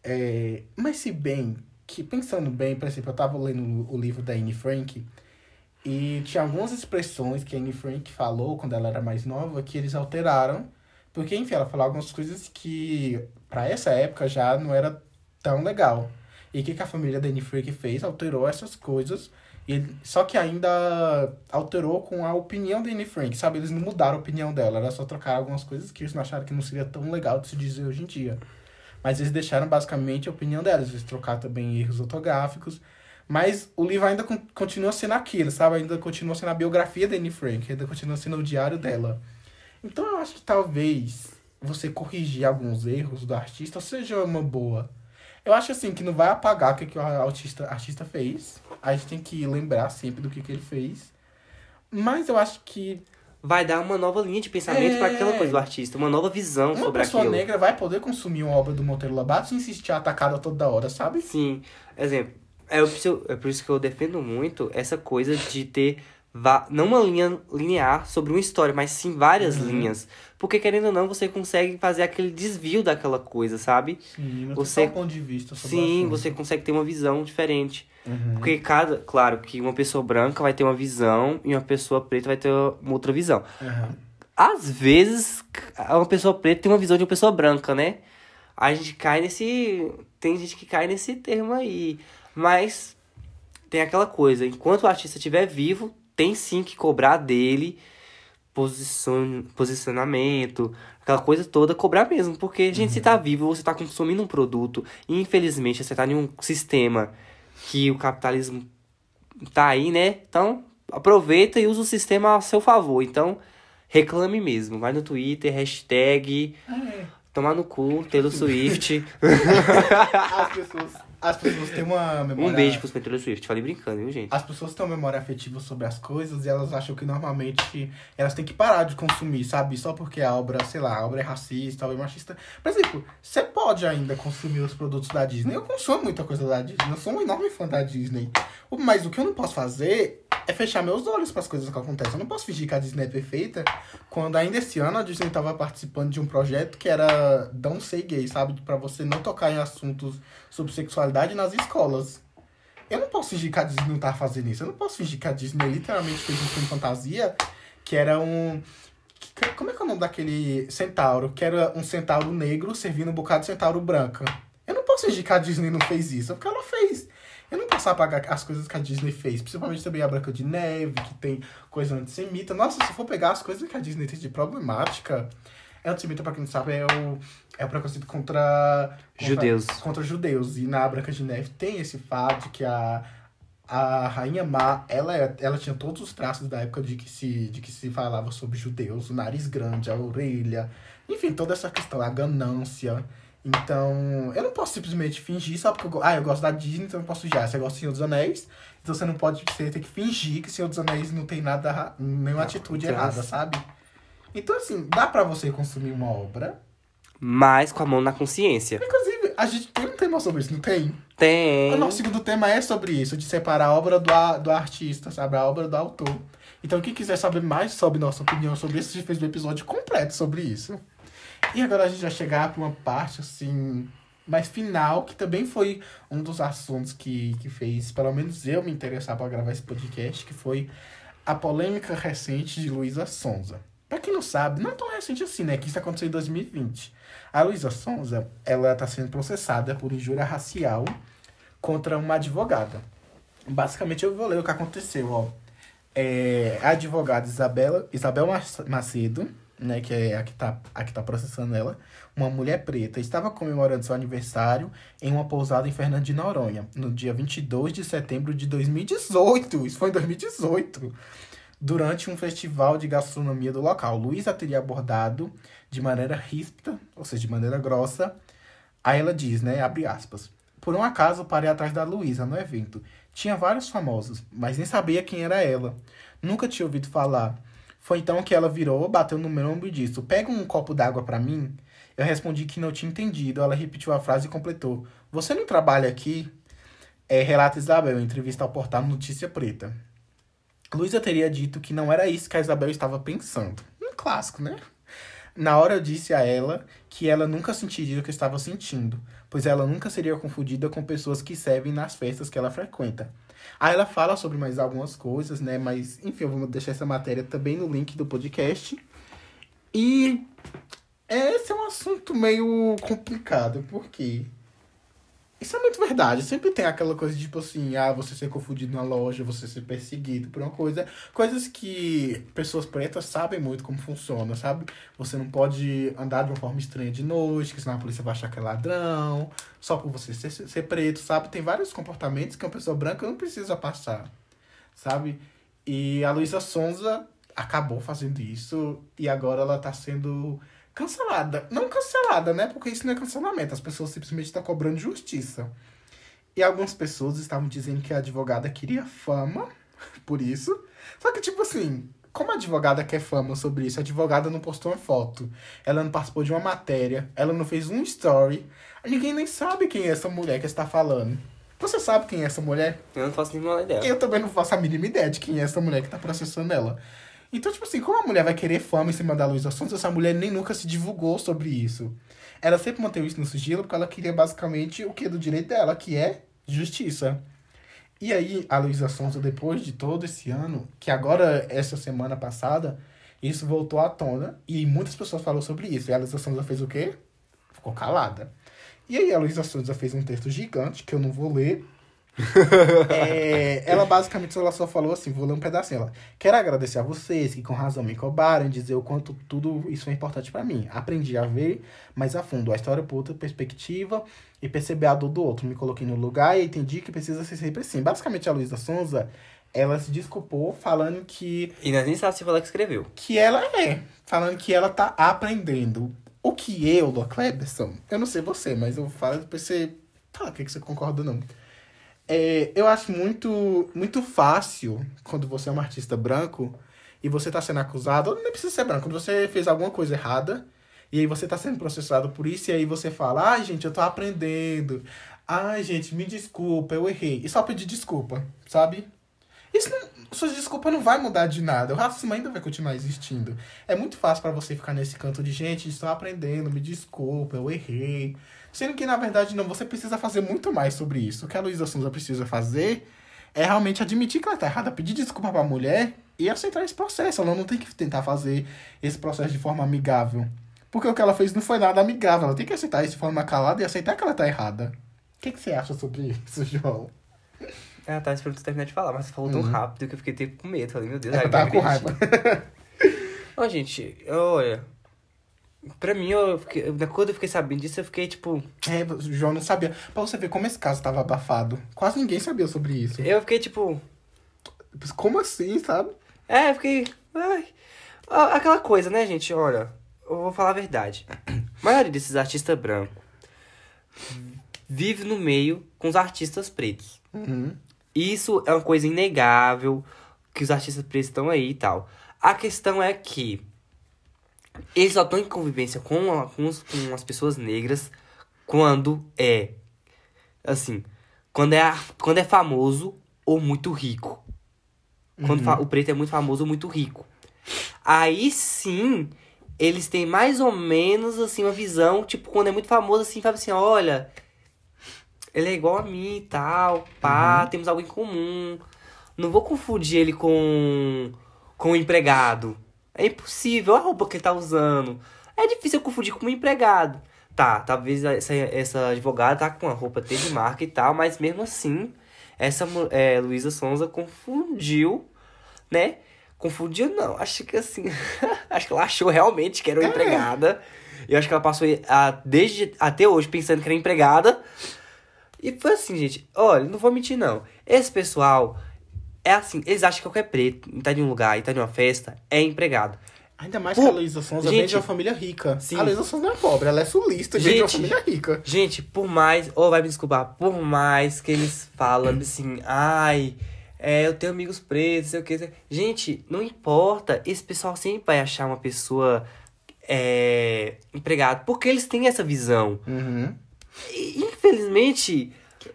é, mas se bem que, pensando bem, por exemplo, eu tava lendo o livro da Anne Frank e tinha algumas expressões que a Anne Frank falou quando ela era mais nova que eles alteraram. Porque, enfim, ela falou algumas coisas que, pra essa época, já não era tão legal. E o que, que a família da Anne Frank fez? Alterou essas coisas. E, só que ainda alterou com a opinião da Anne Frank, sabe? Eles não mudaram a opinião dela, era só trocar algumas coisas que eles não acharam que não seria tão legal de se dizer hoje em dia. Mas eles deixaram basicamente a opinião delas, eles trocaram também erros ortográficos. Mas o livro ainda con- continua sendo aquilo, sabe? Ainda continua sendo a biografia da Anne Frank, ainda continua sendo o diário dela. Então eu acho que talvez você corrigir alguns erros do artista seja uma boa. Eu acho assim que não vai apagar o que, que o artista, artista fez. A gente tem que lembrar sempre do que, que ele fez. Mas eu acho que Vai dar uma nova linha de pensamento É. pra aquela coisa do artista, uma nova visão uma sobre pessoa aquilo. negra vai poder consumir uma obra do Monteiro Lobato sem se sentir atacada toda hora, sabe? Sim, exemplo, é, por isso- é por isso que eu defendo muito essa coisa de ter não uma linha linear sobre uma história, mas sim várias Uhum. linhas. Porque querendo ou não, você consegue fazer aquele desvio daquela coisa, sabe? Sim, Você- um ponto de vista Sim, você consegue ter uma visão diferente. Uhum. Porque cada, claro, que uma pessoa branca vai ter uma visão e uma pessoa preta vai ter uma outra visão. Uhum. Às vezes, uma pessoa preta tem uma visão de uma pessoa branca, né? A gente cai nesse. Tem gente que cai nesse termo aí. Mas tem aquela coisa, enquanto o artista estiver vivo, tem sim que cobrar dele posicion... posicionamento, aquela coisa toda, cobrar mesmo. Porque, gente, se tá vivo, você tá consumindo um produto, e infelizmente você tá em um sistema que o capitalismo tá aí, né? Então, aproveita e usa o sistema a seu favor. Então, reclame mesmo. Vai no Twitter, hashtag É. tomar no cu, Taylor Swift. As pessoas, as pessoas têm uma memória... um beijo pros Taylor Swift. Falei brincando, viu, gente? As pessoas têm uma memória afetiva sobre as coisas e elas acham que normalmente elas têm que parar de consumir, sabe? Só porque a obra, sei lá, a obra é racista, a obra é machista. Por exemplo, você pode ainda consumir os produtos da Disney. Eu consumo muita coisa da Disney, eu sou um enorme fã da Disney. Mas o que eu não posso fazer é fechar meus olhos para as coisas que acontecem. Eu não posso fingir que a Disney é perfeita quando ainda esse ano a Disney estava participando de um projeto que era Don't Say Gay, sabe? Para você não tocar em assuntos sobre sexualidade nas escolas. Eu não posso fingir que a Disney não tá fazendo isso. Eu não posso fingir que a Disney literalmente fez um filme fantasia que era um. Como é que é o nome daquele centauro? Que era um centauro negro servindo um bocado de centauro branca. Eu não posso fingir que a Disney não fez isso, porque ela fez. Eu não posso apagar as coisas que a Disney fez, principalmente também a Branca de Neve, que tem coisa antissemita. Nossa, se for pegar as coisas que a Disney tem de problemática, É antissemita, pra quem não sabe, é o, é o preconceito contra, contra Judeus. Contra judeus. E na Branca de Neve tem esse fato de que a, a Rainha Má, ela, é- ela tinha todos os traços da época de que, se, de que se falava sobre judeus. O nariz grande, a orelha, enfim, toda essa questão, a ganância. Então, eu não posso simplesmente fingir só porque eu, ah, eu gosto da Disney, então eu posso já. Você gosta do Senhor dos Anéis, então você não pode você tem que fingir que Senhor dos Anéis não tem nada, nenhuma atitude então- errada, sabe? Então, assim, dá pra você consumir uma obra. Mas com a mão na consciência. Inclusive, a gente tem um tema sobre isso, não tem? Tem. O nosso segundo tema é sobre isso, de separar a obra do, a- do artista, sabe? A obra do autor. Então, quem quiser saber mais sobre nossa opinião sobre isso, a gente fez um episódio completo sobre isso. E agora a gente vai chegar para uma parte, assim, mais final, que também foi um dos assuntos que, que fez, pelo menos eu me interessar para gravar esse podcast, que foi a polêmica recente de Luísa Sonza. Pra quem não sabe, não tão recente assim, né? Que isso aconteceu em 2020. A Luísa Sonza, ela tá sendo processada por injúria racial contra uma advogada. Basicamente, eu vou ler o que aconteceu, ó. É, a advogada Isabela, Isabel Macedo, né, que é a que, tá, a que tá processando ela, uma mulher preta, estava comemorando seu aniversário em uma pousada em Fernando de Noronha, no dia 22 de setembro de 2018. Isso foi em 2018. Durante um festival de gastronomia do local. Luísa teria abordado de maneira ríspida, ou seja, de maneira grossa. Aí ela diz, né, abre aspas. Por um acaso parei atrás da Luísa no evento. Tinha vários famosos, mas nem sabia quem era ela. Nunca tinha ouvido falar. Foi então que ela virou, bateu no meu ombro e disse: Pega um copo d'água pra mim. Eu respondi que não tinha entendido. Ela repetiu a frase e completou: Você não trabalha aqui? É, relata Isabel, em entrevista ao portal Notícia Preta. Luísa teria dito que não era isso que a Isabel estava pensando. Um clássico, né? Na hora eu disse a ela que ela nunca sentiria o que eu estava sentindo, pois ela nunca seria confundida com pessoas que servem nas festas que ela frequenta. Aí ela fala sobre mais algumas coisas, né? Mas, enfim, eu vou deixar essa matéria também no link do podcast. E esse é um assunto meio complicado, porque isso é muito verdade. Sempre tem aquela coisa de, tipo assim, ah, você ser confundido na loja, você ser perseguido por uma coisa. Coisas que pessoas pretas sabem muito como funciona, sabe? Você não pode andar de uma forma estranha de noite, que senão a polícia vai achar que é ladrão, só por você ser, ser preto, sabe? Tem vários comportamentos que uma pessoa branca não precisa passar, sabe? E a Luísa Sonza acabou fazendo isso e agora ela tá sendo cancelada. Não cancelada, né? Porque isso não é cancelamento. As pessoas simplesmente estão cobrando justiça. E algumas pessoas estavam dizendo que a advogada queria fama por isso. Só que, tipo assim, como a advogada quer fama sobre isso, a advogada não postou uma foto. Ela não participou de uma matéria. Ela não fez um story. Ninguém nem sabe quem é essa mulher que está falando. Você sabe quem é essa mulher? Eu não faço nenhuma ideia. Eu também não faço a mínima ideia de quem é essa mulher que tá processando ela. Então, tipo assim, como a mulher vai querer fama em cima da Luísa Sonza, essa mulher nem nunca se divulgou sobre isso. Ela sempre manteve isso no sigilo porque ela queria basicamente o que do direito dela, que é justiça. E aí, a Luísa Sonza, depois de todo esse ano, que agora, essa semana passada, isso voltou à tona e muitas pessoas falaram sobre isso. E a Luísa Sonza fez o quê? Ficou calada. E aí, a Luísa Sonza fez um texto gigante, que eu não vou ler, é, ela basicamente ela só falou assim, vou ler um pedacinho. Ela, Quero agradecer a vocês que com razão me cobraram e dizer o quanto tudo isso é importante pra mim. Aprendi a ver mais a fundo a história por outra perspectiva e perceber a dor do outro. Me coloquei no lugar e entendi que precisa ser sempre assim. Basicamente a Luísa Sonza, ela se desculpou falando que E nós nem sabemos se foi ela que escreveu. que ela é, falando que ela tá aprendendo. O que eu, do Cleberson, eu não sei você, mas eu falo pra você falar o que que você concorda não. É, eu acho muito, muito fácil quando você é um artista branco e você tá sendo acusado, nem precisa ser branco, quando você fez alguma coisa errada e aí você tá sendo processado por isso e aí você fala, ai gente, eu tô aprendendo, ai gente, me desculpa, eu errei. E só pedir desculpa, sabe? Isso não, sua desculpa não vai mudar de nada. O racismo ainda vai continuar existindo. É muito fácil pra você ficar nesse canto de gente, estou aprendendo, me desculpa, eu errei. Sendo que, na verdade, não, você precisa fazer muito mais sobre isso. O que a Luísa Sonza precisa fazer é realmente admitir que ela tá errada, pedir desculpa pra mulher e aceitar esse processo. Ela não tem que tentar fazer esse processo de forma amigável. Porque o que ela fez não foi nada amigável. Ela tem que aceitar isso de forma calada e aceitar que ela tá errada. O que, que você acha sobre isso, João? Ah, tá esperando tu terminar de falar, mas você falou tão Uhum. rápido que eu fiquei com medo. Falei, meu Deus, É, ai, eu tava com raiva. Ó, gente, olha. Pra mim, eu fiquei, quando eu fiquei sabendo disso, eu fiquei tipo. É, o João não sabia. Pra você ver como esse caso tava abafado. Quase ninguém sabia sobre isso. Eu fiquei tipo. Como assim, sabe? É, eu fiquei. Ai. Aquela coisa, né, gente? Olha, eu vou falar a verdade. A maioria desses artistas brancos vive no meio com os artistas pretos. Uhum. Isso é uma coisa inegável, que os artistas pretos estão aí e tal. A questão é que eles só estão em convivência com, a- com, os- com as pessoas negras quando é, assim, quando é, quando é famoso ou muito rico. Quando fa- o preto é muito famoso ou muito rico. Aí sim, eles têm mais ou menos, assim, uma visão, tipo, quando é muito famoso, assim, fala assim, olha, ele é igual a mim e tal, pá, temos algo em comum. Não vou confundir ele com, com um empregado. É impossível, a roupa que ele tá usando. É difícil eu confundir com um empregado. Tá, talvez essa, essa advogada tá com a roupa T de marca e tal, mas mesmo assim, essa é, Luísa Sonza confundiu, né? Confundiu não, acho que assim, acho que ela achou realmente que era uma É. empregada. Eu acho que ela passou a, desde até hoje pensando que era empregada. E foi assim, gente. Olha, não vou mentir, não. Esse pessoal é assim, eles acham que qualquer preto, tá em um lugar e tá em uma festa, é empregado. Ainda mais Pô, que a Luísa Sonza vem gente. de uma família rica. Sim. A Luísa Sonza não é pobre, ela é sulista, vem de uma Gente. família rica. Gente, por mais, ou vai me desculpar, por mais que eles falam assim, ai, é, eu tenho amigos pretos, sei o que. Gente, não importa, esse pessoal sempre vai achar uma pessoa é, empregada, porque eles têm essa visão. Uhum. E, infelizmente,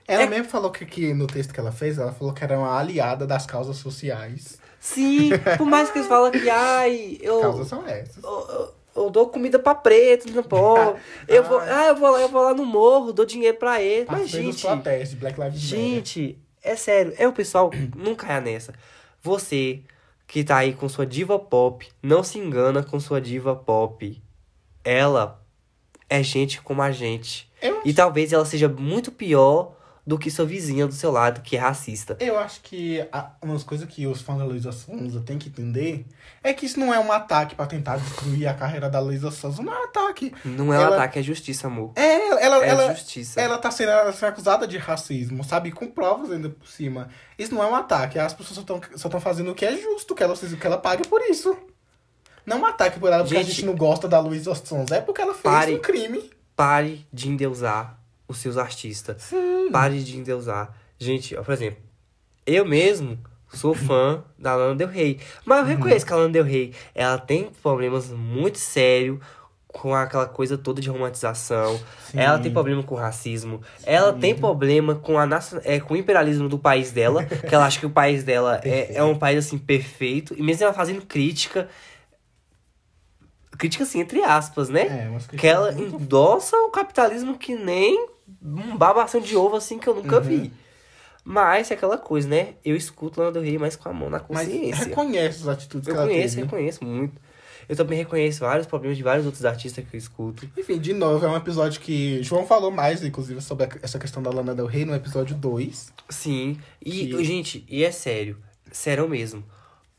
Ela É- mesmo falou que, que no texto que ela fez, ela falou que era uma aliada das causas sociais. sim, por mais que eles falam que, ai, eu. Causas são essas. eu, eu- eu dou comida pra preto, não pode. Eu vou, ah, eu vou lá, eu vou lá no morro, dou dinheiro pra eles. Mas, gente, protestos Black Lives Matter. Gente, é sério, é o pessoal, não caia nessa. Você que tá aí com sua diva pop, não se engana com sua diva pop. Ela é gente como a gente. Eu, E talvez ela seja muito pior do que sua vizinha do seu lado, que é racista. eu acho que a, umas coisas que os fãs da Luísa Sonza têm que entender é que isso não é um ataque pra tentar destruir a carreira da Luísa Sonza. Não é um ataque. Não é um Ela- ataque, é justiça, amor. É, ela, É ela, justiça. ela tá sendo, ela tá sendo acusada de racismo, sabe? Com provas ainda por cima. Isso não é um ataque. As pessoas só estão fazendo o que é justo, que ela, que ela pague por isso. Não é um ataque por ela porque a Gente, gente não gosta da Luísa Sonza. É porque ela fez pare. um crime. Pare de endeusar os seus artistas. Sim. Pare de endeusar. Gente, ó, por exemplo, eu mesmo sou fã da Lana Del Rey. Mas eu reconheço que a Lana Del Rey, ela tem problemas muito sérios com aquela coisa toda de romantização. Sim. Ela tem problema com racismo. Ela tem problema com, a nacion... é, com o imperialismo do país dela. que ela acha que o país dela é, é um país, assim, perfeito. E mesmo ela fazendo crítica... Crítica, assim, entre aspas, né? É, Que ela muito- endossa o capitalismo que nem um babação de ovo assim que eu nunca Uhum. vi. Mas é aquela coisa, né? Eu escuto Lana Del Rey, mas com a mão na Mas consciência. reconhece as atitudes eu que ela conheço, teve. reconheço muito. Eu também reconheço vários problemas de vários outros artistas que eu escuto. Enfim, de novo, é um episódio que João falou mais, inclusive, sobre essa questão da Lana Del Rey no episódio 2. Sim. E, Que- gente, e é sério. Sério mesmo.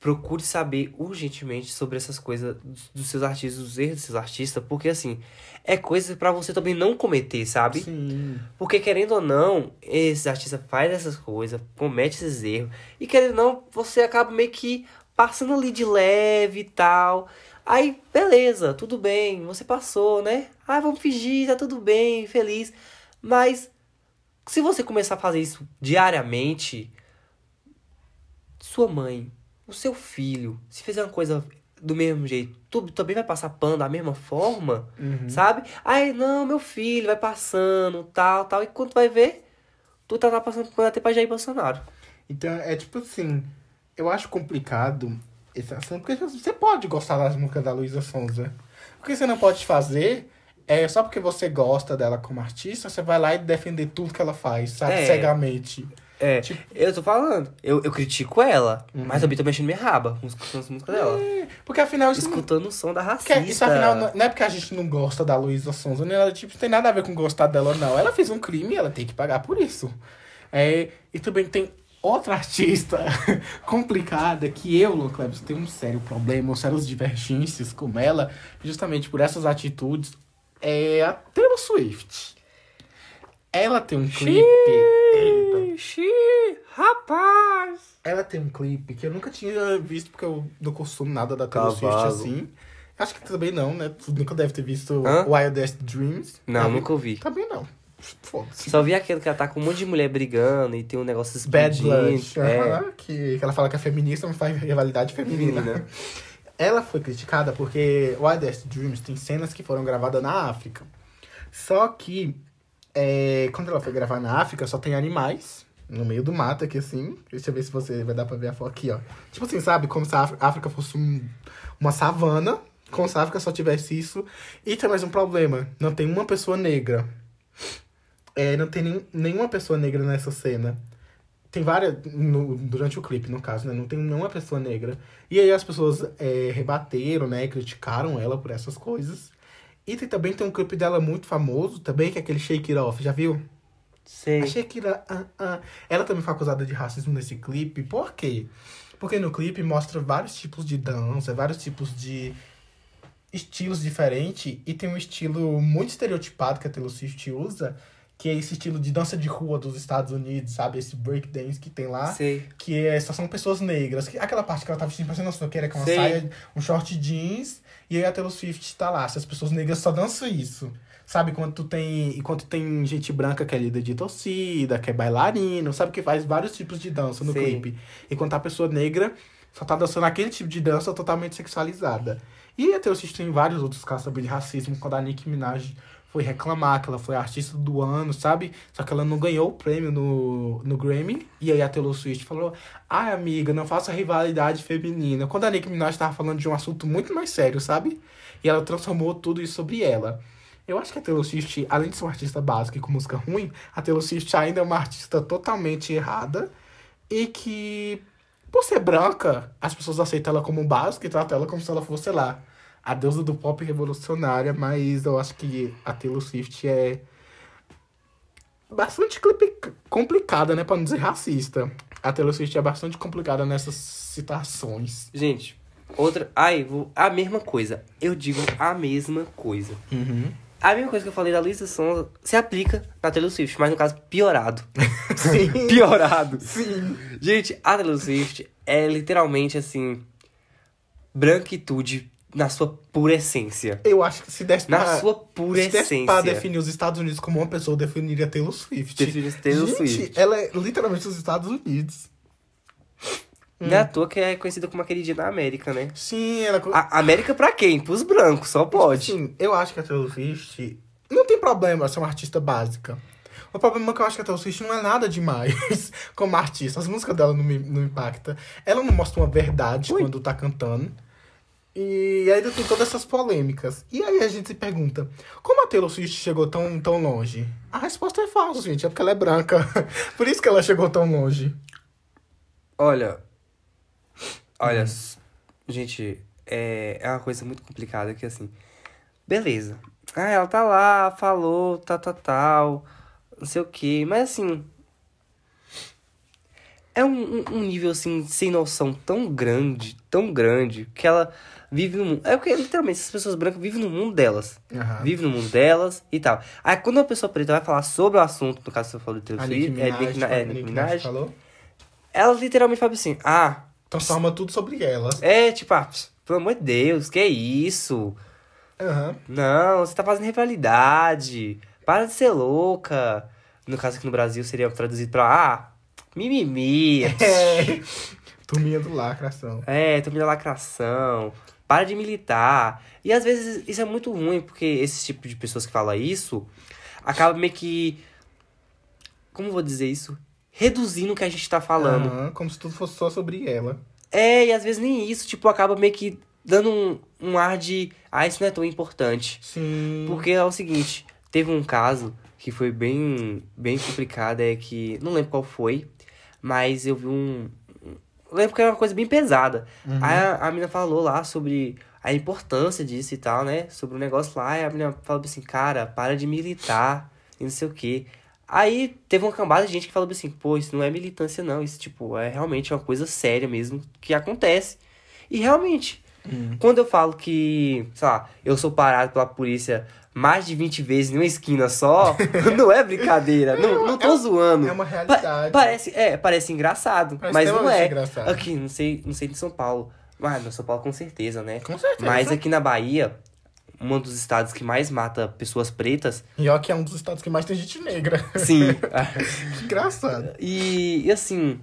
Procure saber urgentemente sobre essas coisas dos, seus artistas, dos erros dos seus artistas, porque assim, é coisa pra você também não cometer, sabe? Sim. Porque querendo ou não, esse artista faz essas coisas, comete esses erros. E querendo ou não, você acaba meio que passando ali de leve e tal. Aí, beleza, tudo bem, você passou, né? Ah, vamos fingir, tá tudo bem, feliz. Mas, se você começar a fazer isso diariamente, sua mãe, o seu filho, se fizer uma coisa do mesmo jeito, tu também vai passar pano da mesma forma, Uhum. sabe? Aí, não, meu filho vai passando, tal, tal. E quando tu vai ver, tu tá lá passando pano até pra Jair Bolsonaro. Então, é tipo assim, eu acho complicado esse assunto, porque você pode gostar das músicas da Luísa Sonza. O que você não pode fazer é só porque você gosta dela como artista, você vai lá e defender tudo que ela faz, sabe? É. Cegamente. É, Tipo- eu tô falando, eu, eu critico ela, Uhum. mas também tô mexendo minha raba com escutando as músicas dela. É, porque afinal isso, não, Escutando o som da porque racista. isso afinal não é porque a gente não gosta da Luísa Sonza, nem nada tipo, não tem nada a ver com gostar dela não. Ela fez um crime e ela tem que pagar por isso. É, e também tem Outra artista complicada que eu, Lô Clebs, tenho um sério problema, um sérios divergências com ela, justamente por essas atitudes, é a Taylor Swift. Ela tem um clipe. Xiii, rapaz! Ela tem um clipe que eu nunca tinha visto, porque eu não consumo nada da Taylor Swift assim. Acho que também não, né? Tu nunca deve ter visto Hã? Wildest Dreams. Não, nunca ouvi. Também não. Foda-se. Só vi aquele que ela tá com um monte de mulher brigando e tem um negócio Bad. Blood. É, que, que ela fala que é feminista, mas faz rivalidade feminina. Menina. Ela foi criticada porque Wildest Dreams tem cenas que foram gravadas na África. Só que, é, quando ela foi gravar na África, só tem animais no meio do mato aqui, assim. Deixa eu ver se você vai dar pra ver a foto aqui, ó. Tipo assim, sabe? Como se a África- fosse um- uma savana. Como se a África só tivesse isso. E tem mais um problema. Não tem uma pessoa negra. É, não tem nem, nenhuma pessoa negra nessa cena. Tem várias. no- durante o clipe, no caso, né? Não tem nenhuma pessoa negra. E aí as pessoas é, rebateram, né? Criticaram ela por essas coisas. E tem, também tem um clipe dela muito famoso também, que é aquele Shake It Off, já viu? Sei. A Shakira, ah, ah, ela também foi acusada de racismo nesse clipe. Por quê? Porque no clipe mostra vários tipos de dança, vários tipos de estilos diferentes. E tem um estilo muito estereotipado que a Taylor Swift usa, que é esse estilo de dança de rua dos Estados Unidos, sabe? Esse breakdance que tem lá. Sei. Que é, só são pessoas negras. Que- Aquela parte que ela tava vestindo parecendo uma soqueira, com uma Sei. saia, um short jeans. E aí a Taylor Swift tá lá. Se as pessoas negras só dançam isso. Sabe, quando tu tem. Enquanto tem gente branca que é líder de torcida, que é bailarino, sabe, que faz vários tipos de dança no Sim. clipe. Enquanto a pessoa negra só tá dançando aquele tipo de dança totalmente sexualizada. E a Taylor Swift tem vários outros casos de racismo, quando a Nicki Minaj foi reclamar que ela foi a artista do ano, sabe? Só que ela não ganhou o prêmio no, no Grammy. E aí a Taylor Swift falou: Ai, amiga, não faça rivalidade feminina. Quando a Nicki Minaj tava falando de um assunto muito mais sério, sabe? E ela transformou tudo isso sobre ela. Eu acho que a Taylor Swift, além de ser uma artista básica e com música ruim, a Taylor Swift ainda é uma artista totalmente errada. E que, por ser branca, as pessoas aceitam ela como básica e tratam ela como se ela fosse, sei lá, a deusa do pop revolucionária. Mas eu acho que a Taylor Swift é bastante complicada, né? Pra não dizer racista. A Taylor Swift é bastante complicada nessas citações. Gente, outra. Ai, vou... a mesma coisa. Eu digo a mesma coisa. Uhum. A mesma coisa que eu falei da Luísa Sonza se aplica na Taylor Swift, mas no caso, piorado. Sim. piorado. Sim. Gente, a Taylor Swift é literalmente assim. Branquitude na sua pura essência. Eu acho que se desse Na pra- sua pura se essência. pra definir os Estados Unidos como uma pessoa, definiria Taylor Swift. Define Taylor Gente, Swift. ela é literalmente os Estados Unidos. Não é à toa que é conhecida como a queridinha da América, né? Sim, ela... A América pra quem? Pros brancos, só pode. Sim, eu acho que a Taylor Swift não tem problema ser uma artista básica. O problema é que eu acho que a Taylor Swift não é nada demais como artista. As músicas dela não me não impactam. Ela não mostra uma verdade Ui. quando tá cantando. E ainda tem todas essas polêmicas. E aí a gente se pergunta, como a Taylor Swift chegou tão, tão longe? A resposta é falsa, gente. É porque ela é branca. Por isso que ela chegou tão longe. Olha. Olha, s- gente, é, é uma coisa muito complicada que assim. Beleza. Ah, ela tá lá, falou, tal, tal, tal. Não sei o que. Mas assim. É um, um, nível assim, sem noção tão grande, tão grande, que ela vive no mundo. É porque literalmente essas pessoas brancas vivem no mundo delas. Aham. Vive no mundo delas e tal. Aí quando uma pessoa preta vai falar sobre o assunto, no caso você falou A Nicki Swift, é, Minaj, Nicki, Na- a é, Minaj Minaj, falou. ela literalmente fala assim, ah, Transforma tudo sobre ela. é tipo, ah, pelo amor de Deus, que isso? Aham. Não, você tá fazendo rivalidade. Para de ser louca. No caso aqui no Brasil seria traduzido pra, ah, mimimi. É. Turminha do lacração. É, também da lacração. Para de militar. E às vezes isso é muito ruim, porque esse tipo de pessoas que fala isso acaba meio que. Como vou dizer isso? Reduzindo o que a gente tá falando. Aham, como se tudo fosse só sobre ela. É, e às vezes nem isso, tipo, acaba meio que dando um, um ar de. Ah, isso não é tão importante. Sim. Porque é o seguinte, teve um caso que foi bem, bem complicado, é que. Não lembro qual foi, mas eu vi um. Eu lembro que era uma coisa bem pesada. Uhum. Aí a, a menina falou lá sobre a importância disso e tal, né? Sobre o negócio lá. E a menina falou assim, cara, para de militar e não sei o quê. Aí teve uma cambada de gente que falou assim, pô, isso não é militância não, isso tipo, é realmente uma coisa séria mesmo que acontece. E realmente, quando eu falo que, sei lá, eu sou parado pela polícia mais de 20 vezes em uma esquina só, não é brincadeira, não, não tô é- zoando. é uma Pa- realidade. parece, é, parece engraçado, Parece mas não é. engraçado. Aqui, não sei, não sei de São Paulo. Mas no São Paulo com certeza, né? Com certeza. Mas aqui na Bahia, um dos estados que mais mata pessoas pretas, E ó, que é um dos estados que mais tem gente negra. sim. que engraçado. E, e assim,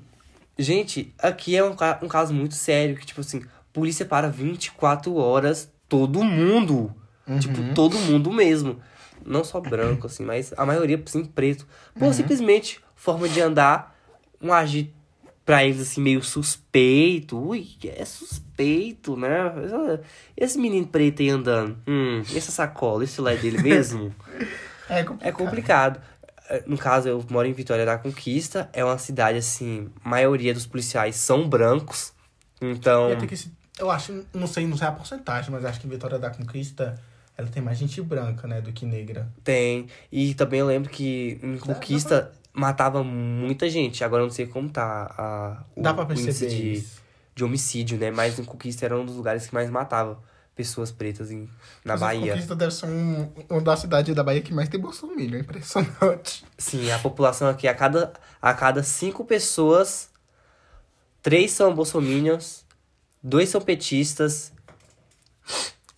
gente, aqui é um, um caso muito sério, que tipo assim, polícia para 24 horas, todo mundo. Tipo, todo mundo mesmo. Não só branco, assim, mas a maioria, sim, preto. Por simplesmente forma de andar, um agir pra eles, assim, meio suspeito. Ui, é suspeito, né? Esse menino preto aí andando. Hum, essa sacola, esse lá é dele mesmo? É complicado. É complicado. É, No caso, eu moro em Vitória da Conquista. É uma cidade, assim, maioria dos policiais são brancos. Então, esse- eu acho, não sei, não sei a porcentagem, mas acho que Vitória da Conquista, ela tem mais gente branca, né, do que negra. tem. E também eu lembro que em Conquista matava muita gente. Agora eu não sei como tá a, o, Dá pra perceber de, de homicídio, né? Mas em Conquista era um dos lugares que mais matava pessoas pretas em, na Mas Bahia. Conquista deve ser um, uma das cidades da Bahia que mais tem bolsominion, é impressionante. Sim, a população aqui, a cada, a cada cinco pessoas, três são bolsominions, dois são petistas,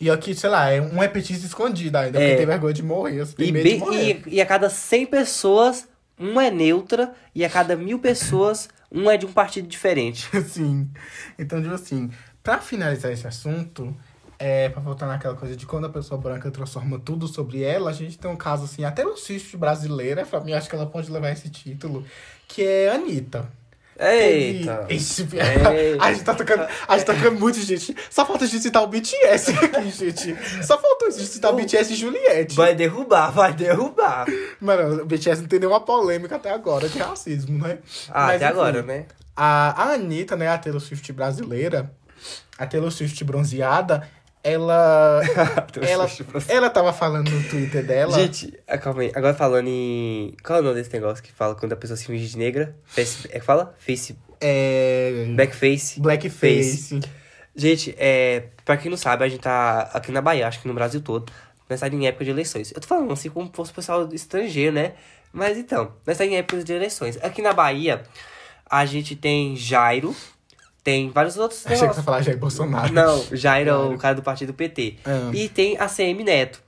E aqui, sei lá, é um é petista escondido ainda, É. porque tem vergonha de morrer, tem e, bem- de morrer. e, e a cada 100 pessoas, um é neutra, e a cada mil pessoas, um é de um partido diferente. Sim. Então, tipo assim, pra finalizar esse assunto, é, pra voltar naquela coisa de quando a pessoa branca transforma tudo sobre ela, a gente tem um caso assim, até no Cist brasileira, pra mim, acho que ela pode levar esse título, que é Anitta. Eita! Esse... Ei. a gente tá tocando, a gente tá tocando muito, gente. Só falta a gente citar o BTS aqui, gente. Só faltou a gente citar o BTS e Juliette. Vai derrubar, vai derrubar. Mano, o BTS não tem nenhuma polêmica até agora de racismo, né? Ah, Mas, até enfim, agora, né? A, a Anitta, né, a Taylor Swift brasileira, a Taylor Swift bronzeada, ela. ela, ela tava falando no Twitter dela. Gente, ah, calma aí. Agora falando em. Qual é o nome desse negócio que fala quando a pessoa se finge de negra? Face... É que fala? Face. é. Blackface. Blackface. Gente, é, pra quem não sabe, a gente tá aqui na Bahia, acho que no Brasil todo, nós tá em época de eleições. Eu tô falando assim como se fosse pessoal estrangeiro, né? Mas então, nós tá em época de eleições. Aqui na Bahia, a gente tem Jairo, tem vários outros Achei que você falar Jair Bolsonaro. Não, Jairo é o cara do partido PT. Ah. E tem a CM Neto.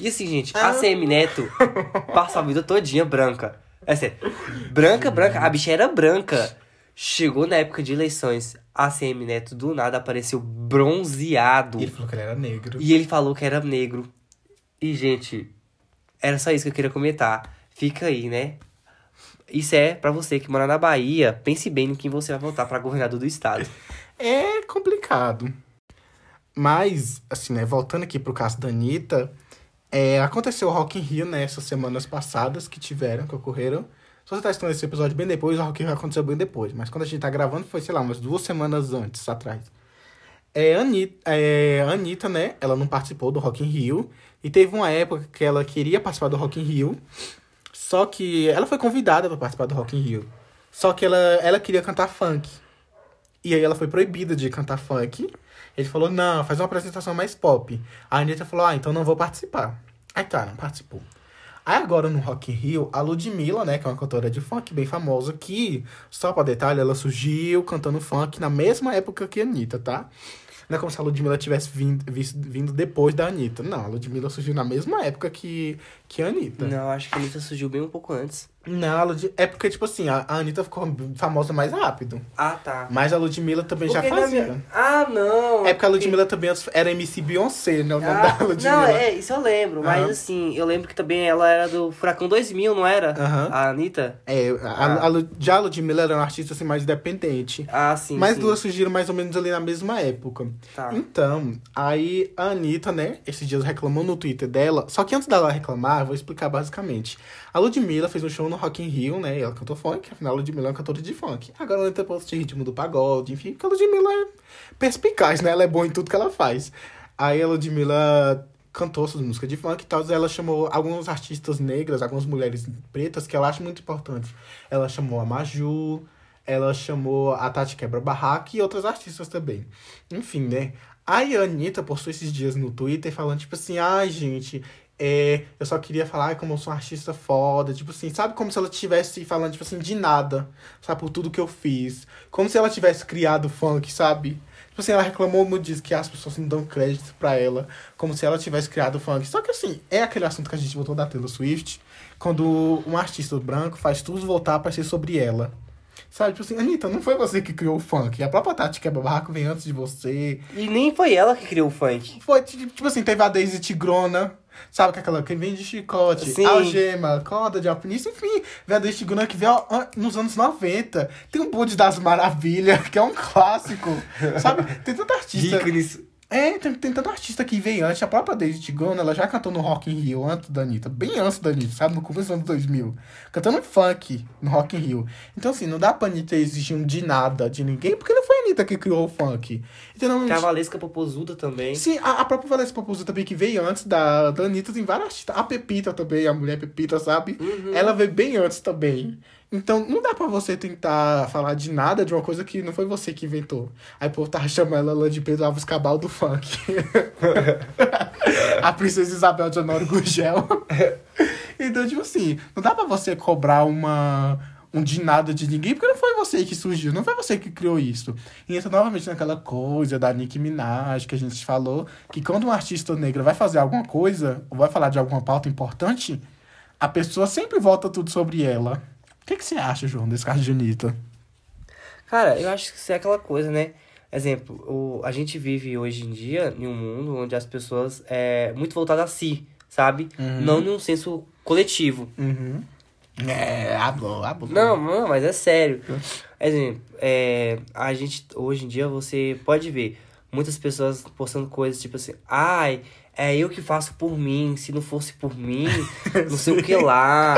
E assim, gente, a Ah. CM Neto passa a vida todinha branca. É sério. Branca, branca. A bicha era branca. Chegou na época de eleições. A CM Neto do nada apareceu bronzeado. E ele falou que ele era negro. E ele falou que era negro. E, gente, era só isso que eu queria comentar. Fica aí, né? Isso é pra você que mora na Bahia. Pense bem em quem você vai votar pra governador do estado. É complicado. Mas, assim, né, voltando aqui pro caso da Anitta, é, aconteceu o Rock in Rio, né, essas semanas passadas que tiveram, que ocorreram. Se você tá assistindo esse episódio bem depois, o Rock in Rio aconteceu bem depois. Mas quando a gente tá gravando, foi, sei lá, umas duas semanas antes, atrás. É, Anitta, é, Anitta, né, ela não participou do Rock in Rio. E teve uma época que ela queria participar do Rock in Rio. Só que ela foi convidada para participar do Rock in Rio. Só que ela, ela queria cantar funk. E aí ela foi proibida de cantar funk. Ele falou, não, faz uma apresentação mais pop. A Anitta falou, ah, então não vou participar. Aí tá, não participou. Aí agora no Rock in Rio, a Ludmilla, né, que é uma cantora de funk bem famosa, que, só pra detalhe, ela surgiu cantando funk na mesma época que a Anitta, tá? Não é como se a Ludmilla tivesse vindo, vindo depois da Anitta. Não, a Ludmilla surgiu na mesma época que, que a Anitta. Não, acho que a Anitta surgiu bem um pouco antes. Não, a Lud... é porque, tipo assim, a a Anitta ficou famosa mais rápido. Ah, tá. Mas a Ludmilla também já Porque na fazia. minha- Ah, não. É porque a Ludmilla também era MC Beyoncé, né? O nome da Ah, Ludmilla. não, é, isso eu lembro. Mas Aham. assim, eu lembro que também ela era do Furacão 2000, não era? Aham. A Anitta? É, a, a, Lu- já a Ludmilla era uma artista assim, mais independente. Ah, sim. Mas sim. duas surgiram mais ou menos ali na mesma época. Tá. Então, aí a Anitta, né, esses dias reclamou no Twitter dela. Só que antes dela reclamar, eu vou explicar basicamente. A Ludmilla fez um show no Rock in Rio, né, e ela cantou funk, afinal a Ludmilla é uma cantora de funk. Agora ela tentou de ritmo do pagode, enfim, porque a Ludmilla é perspicaz, né, ela é boa em tudo que ela faz. Aí a Ludmilla cantou suas músicas de funk e tal. Ela chamou alguns artistas negras, algumas mulheres pretas, que ela acha muito importante. Ela chamou a Maju, ela chamou a Tati Quebra Barraca e outras artistas também. Enfim, né? Aí a Anitta postou esses dias no Twitter falando, tipo assim, ai, gente, é, eu só queria falar como eu sou uma artista foda, tipo assim, sabe como se ela estivesse falando, tipo assim, de nada, sabe, por tudo que eu fiz. Como se ela tivesse criado funk, sabe? Tipo assim, ela reclamou no disco que as pessoas não dão crédito pra ela, como se ela tivesse criado funk. Só que assim, é aquele assunto que a gente botou da Taylor Swift, quando um artista branco faz tudo voltar pra ser sobre ela. Sabe, tipo assim, Anitta, não foi você que criou o funk. A própria Tati Quebra Barraco vem antes de você. E nem foi ela que criou o funk. Foi, tipo, assim, teve a Daisy Tigrona. Sabe que aquela que vem de chicote, Sim. algema, corda de alpinista, enfim. Vem a Daisy Tigrona que veio nos anos 90. Tem o Bonde das Maravilhas, que é um clássico. sabe? Tem tanta artista. Ícones. É, tem, tem tanto artista que veio antes. A própria Daisy Tigona, ela já cantou no Rock in Rio antes da Anitta. Bem antes da Anitta, sabe? No começo dos anos 2000. Cantando funk no Rock in Rio. Então, assim, não dá pra Anitta exigir um de nada de ninguém, porque não foi a Anitta que criou o funk. Então, Tem a Valesca Popozuda também. Sim, a, a própria Valesca Popozuda também, que veio antes da, da Anitta, tem várias artistas. A Pepita também, a mulher Pepita, sabe? Ela veio bem antes também. Então, não dá pra você tentar falar de nada de uma coisa que não foi você que inventou. Aí o povo tava chamando ela de Pedro Alves Cabal do funk. a princesa Isabel de Honório Gurgel. então, tipo assim, não dá pra você cobrar uma um de nada de ninguém, porque não foi você que surgiu, não foi você que criou isso. E entra novamente naquela coisa da Nicki Minaj que a gente falou, que quando um artista negro vai fazer alguma coisa, ou vai falar de alguma pauta importante, a pessoa sempre volta tudo sobre ela. O que, que você acha, João, desse caso de Anitta? Cara, eu acho que isso é aquela coisa, né? Exemplo, o, a gente vive hoje em dia em um mundo onde as pessoas é muito voltadas a si, sabe? Não num senso coletivo. Uhum. É, hablo. Não, não, mas é sério. Exemplo, é, a gente, hoje em dia, você pode ver muitas pessoas postando coisas tipo assim, ai, é eu que faço por mim, se não fosse por mim, não sei o que lá.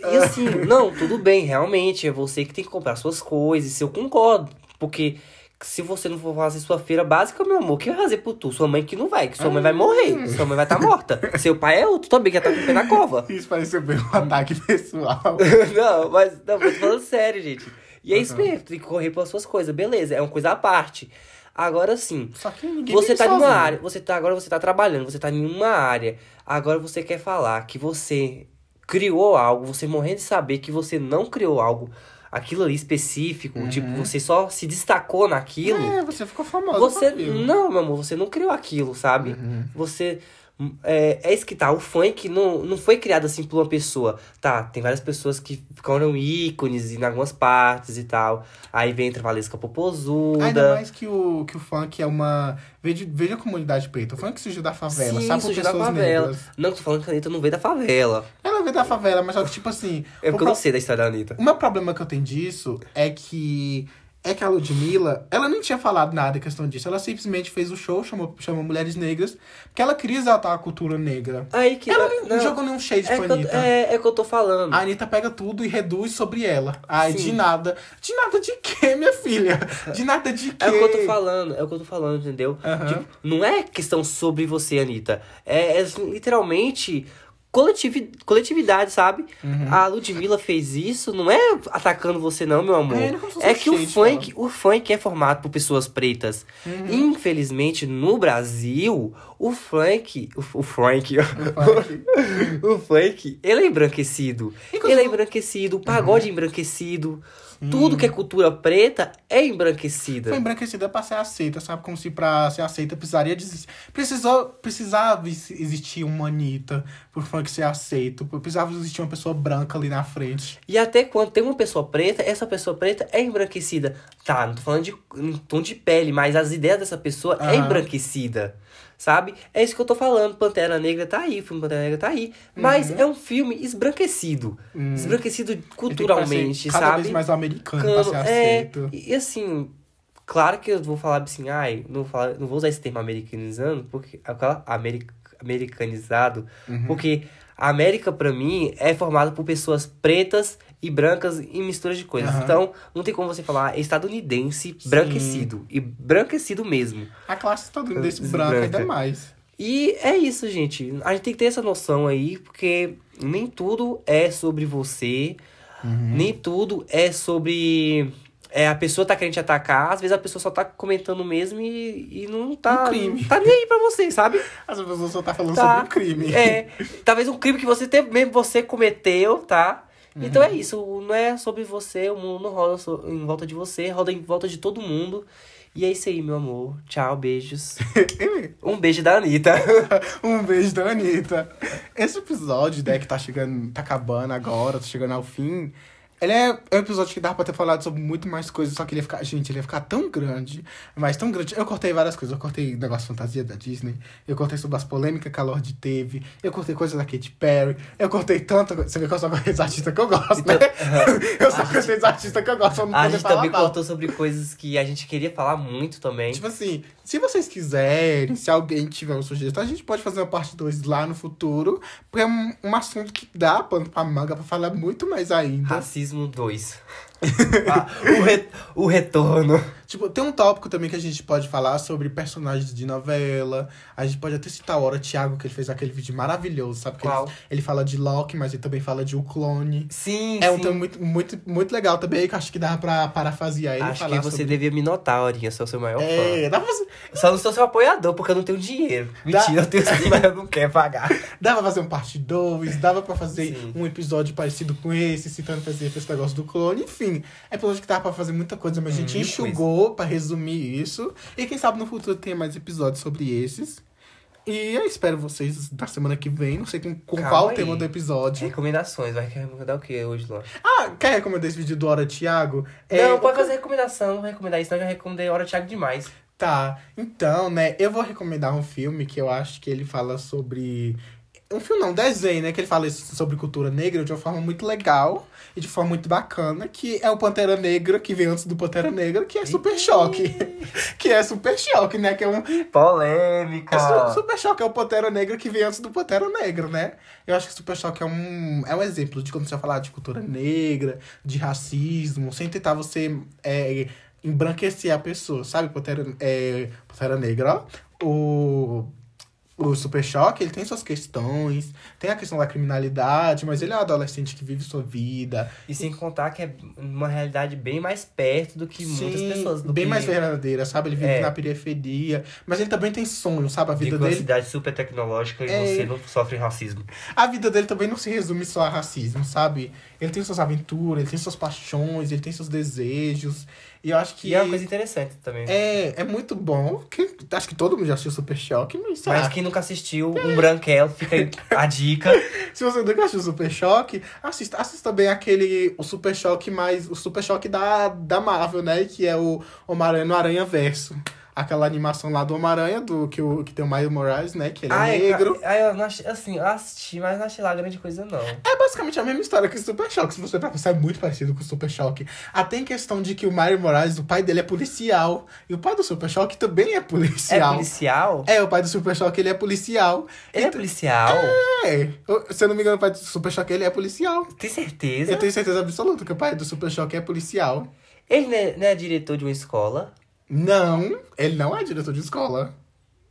E assim, não, tudo bem, realmente, é você que tem que comprar suas coisas, eu concordo. Porque se você não for fazer sua feira básica, meu amor, quem vai fazer por tu? Sua mãe que não vai, que sua mãe vai morrer, sua mãe vai estar morta. Seu pai é outro também, que já tá com o pé na cova. Isso pareceu bem um ataque pessoal. não, mas não, tô falando sério, gente. E é isso mesmo, tem que correr pelas suas coisas, beleza, é uma coisa à parte. Agora sim, Só que ninguém você tá numa área, você tá agora você tá trabalhando, você tá em uma área. Agora você quer falar que você criou algo, você morrendo de saber que você não criou algo, aquilo ali específico, tipo, você só se destacou naquilo. Uhum. É, você ficou famosa. Você. Não, meu amor, você não criou aquilo, sabe? Uhum. Você. É, é isso que tá. O funk não, não foi criado assim por uma pessoa. Tá, tem várias pessoas que ficaram ícones em algumas partes e tal. Aí vem entre a Valesca Popozuda. Ainda mais que o, que o funk é uma. Veja, veja a comunidade preta. O funk surgiu da favela, Sim, sabe? Surgiu da favela. negras. Não, tô falando que a Anitta não veio da favela. Ela veio da favela, mas só que, tipo assim. É porque eu não sei da história da Anitta. O meu problema que eu tenho disso é que. É que a Ludmilla, ela nem tinha falado nada em questão disso. Ela simplesmente fez o show, chamou, chamou mulheres negras, porque ela queria exaltar a cultura negra. Aí que. Ela nem não, jogou nenhum shade é pra que, eu, Anitta. é, é que eu tô falando. A Anitta pega tudo e reduz sobre ela. Ai, Sim. de nada. De nada de quê, minha filha? De nada de quê? É o que eu tô falando, é o que eu tô falando, entendeu? Tipo, não é questão sobre você, Anitta. É, é literalmente coletivi coletividade, sabe? Uhum. A Ludmilla fez isso, não é atacando você não, meu amor. É, é É que o funk, o funk é formado por pessoas pretas. Uhum. Infelizmente, no Brasil, o funk, o, o funk, O funk. o funk, ele é embranquecido. Ele é embranquecido, o pagode é embranquecido. Tudo que é cultura preta é embranquecida. Foi embranquecida pra ser aceita, sabe? Como se pra ser aceita precisaria de. Precisou, precisava ex- existir uma Anitta pro funk ser aceito. Precisava existir uma pessoa branca ali na frente. E até quando tem uma pessoa preta, essa pessoa preta é embranquecida. Tá, não tô falando de em tom de pele, mas as ideias dessa pessoa é Aham. embranquecida. Sabe? É isso que eu tô falando. Pantera Negra tá aí, o filme Pantera Negra tá aí. Mas é um filme esbranquecido. Esbranquecido tem que culturalmente, cada sabe? vez mais americano pra ser Cano- aceito. é, e assim, claro que eu vou falar assim, ai, não, vou falar, não vou usar esse termo americanizando, porque aquela americ, americanizado, Uhum. porque a América pra mim é formada por pessoas pretas e brancas em misturas de coisas. Aham. Então, não tem como você falar estadunidense branquecido e branquecido mesmo. A classe estadunidense Branca. branca ainda mais. E é isso, gente. A gente tem que ter essa noção aí, porque nem tudo é sobre você, Uhum. nem tudo é sobre. É, a pessoa tá querendo te atacar, às vezes a pessoa só tá comentando mesmo e, e não tá. Um crime. Não tá nem aí pra você, sabe? As pessoas só tá falando Tá. sobre o crime. É, talvez um crime que você mesmo você cometeu, tá? Então Uhum. é isso, não é sobre você, o mundo não roda em volta de você, roda em volta de todo mundo. E é isso aí, meu amor. Tchau, beijos. Um beijo da Anitta. um beijo da Anitta. Esse episódio, né, que tá chegando, tá acabando agora, tá chegando ao fim. Ele é é um episódio que dá pra ter falado sobre muito mais coisas, só que ele ia ficar. Gente, ele ia ficar tão grande, mas tão grande. Eu cortei várias coisas. Eu cortei negócio de fantasia da Disney. Eu cortei sobre as polêmicas que a Lorde teve. Eu cortei coisas da Katy Perry. Eu cortei tanta coisa. Você vê que eu só cortei os artistas que eu gosto, né? Eu só cortei os artistas que eu gosto, pra não A gente também mal. contou sobre coisas que a gente queria falar muito também. Tipo assim, se vocês quiserem, se alguém tiver uma sugestão, a gente pode fazer uma parte 2 lá no futuro, porque é um, um assunto que dá pano pra manga pra falar muito mais ainda. Racismo 2. Ah, o, re- o retorno. Tipo, tem um tópico também que a gente pode falar sobre personagens de novela. A gente pode até citar o Hora Thiago, que ele fez aquele vídeo maravilhoso, sabe? Que Qual? Ele, ele fala de Loki, mas ele também fala de O Clone. Sim, É um sim. tema muito, muito, muito legal também, que eu acho que dá pra parafrasear ele Acho que você sobre... devia me notar, Orinha, sou seu maior É, dá pra, fazer, fã. Só não sou seu apoiador, porque eu não tenho dinheiro. Dá- Mentira, eu tenho sim, mas eu não quero pagar. dava pra fazer um parte 2, dava pra fazer Sim. um episódio parecido com esse, citando, exemplo, esse negócio do clone. Enfim, é episódio que dava pra fazer muita coisa, mas a gente Hum, enxugou pra resumir isso. E quem sabe no futuro tenha mais episódios sobre esses. E eu espero vocês na semana que vem. Não sei com, com qual aí. tema do episódio. Recomendações, vai recomendar o que hoje, Ló? Ah, quer recomendar esse vídeo do Hora Thiago? É, não, pode fazer recomendação, não vou recomendar isso, não, eu já recomendei Hora Thiago demais. Tá, então, né, eu vou recomendar um filme que eu acho que ele fala sobre. Um filme não, um desenho, né? Que ele fala isso sobre cultura negra de uma forma muito legal e de forma muito bacana, que é o Pantera Negra, que vem antes do Pantera Negra, que é Super Choque. que é Super Choque, né? Que é um. Polêmica. É su- Super Choque é o Pantera Negra que vem antes do Pantera Negra, né? Eu acho que Super Choque é um, é um exemplo de quando você vai falar de cultura negra, de racismo, sem tentar você é, embranquecer a pessoa, sabe? Pantera, é, Pantera Negra, ó. O, o Super Choque, ele tem suas questões, tem a questão da criminalidade, mas ele é um adolescente que vive sua vida. E sem contar que é uma realidade bem mais perto do que muitas Sim, pessoas. Do bem que mais verdadeira, sabe? Ele vive É. na periferia, mas ele também tem sonho, sabe? A de vida uma dele cidade super tecnológica e É. você não sofre racismo. A vida dele também não se resume só a racismo, sabe? Ele tem suas aventuras, ele tem suas paixões, ele tem seus desejos. E eu acho que. E é uma coisa interessante também. é, é muito bom. Que, acho que todo mundo já assistiu Super Choque, mas, Mas quem nunca assistiu, um branquelo, fica a dica. se você nunca assistiu Super Choque, assista, assista também aquele. O Super Choque mais. O Super Choque da, da Marvel, né? Que é o Homem-Aranha no Aranha Verso. Aquela animação lá do Homem-Aranha, do que, o, que tem o Miles Morales, né? Que ele é Ai, negro. ca- ai, eu não achei, assim, eu assisti, mas não achei lá grande coisa, não. É basicamente a mesma história que o Super Choque. Se você vai pensar, é muito parecido com o Super Choque. Até em questão de que o Mario Morales, o pai dele é policial. E o pai do Super Choque também é É policial. policial? É, o pai do Super Choque, ele é policial. Ele é Então- policial? É, se eu não me engano, o pai do Super Choque, ele é policial. Tem certeza? Eu tenho certeza absoluta que o pai do Super Choque é policial. Ele não é, não é diretor de uma escola? Não, ele não é diretor de escola.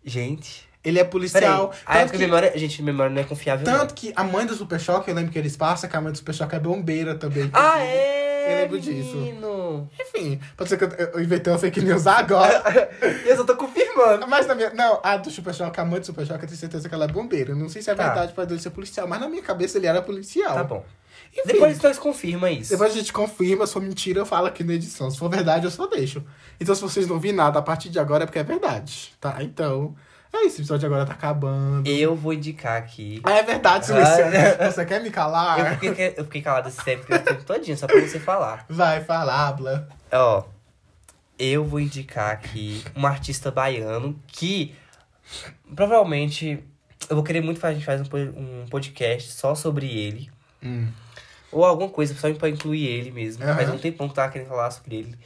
Gente. Ele é policial. Tanto que, memória. Gente, memória não é confiável. não. tanto que a mãe do Super Choque, eu lembro que eles passam, que a mãe do Super Choque é bombeira também. Ah, é? Eu lembro disso. menino. Enfim, pode ser que eu, eu inventei uma fake news agora. Eu só tô confirmando. Mas na minha. Não, a do Super Choque, a mãe do Super Choque, eu tenho certeza que ela é bombeira. Eu Não sei se é Tá. verdade para ele ser policial, mas na minha cabeça ele era policial. Tá bom. Enfim, Depois nós confirma isso. depois a gente confirma, se for mentira, eu falo aqui na edição. Se for verdade, eu só deixo. Então, se vocês não viram nada a partir de agora, é porque é verdade. Tá? Então. É isso, o episódio agora tá acabando. Eu vou indicar aqui. Ah, é verdade, Luciana. Você quer me calar? Eu fiquei, eu fiquei calado esse tempo, o tempo todinho, só pra você falar. Vai, fala, habla. Ó, eu vou indicar aqui um artista baiano que provavelmente eu vou querer muito que a gente faz po- um podcast só sobre ele. Hum. Ou alguma coisa só pra incluir ele mesmo. Aham. Faz um tempão que eu tava querendo falar sobre ele.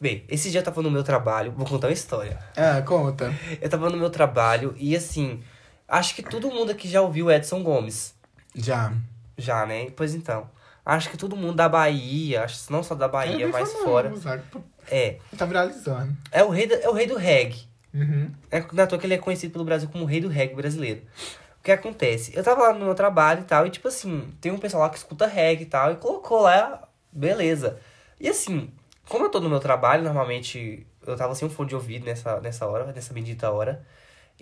Bem, esse dia eu tava no meu trabalho, vou contar uma história. Ah, conta. Eu tava no meu trabalho e assim, acho que todo mundo aqui já ouviu Edson Gomes. Já. Já, né? Pois então. Acho que todo mundo da Bahia, acho não só da Bahia, mas famoso, fora. sabe? É. Tá viralizando. É o rei do, é o rei do reggae. Uhum. É na toa que ele é conhecido pelo Brasil como o rei do reggae brasileiro. O que acontece? Eu tava lá no meu trabalho e tal, e tipo assim, tem um pessoal lá que escuta reggae e tal, e colocou lá, beleza. E assim, como eu tô no meu trabalho, normalmente eu tava sem um fone de ouvido nessa, nessa hora, nessa bendita hora.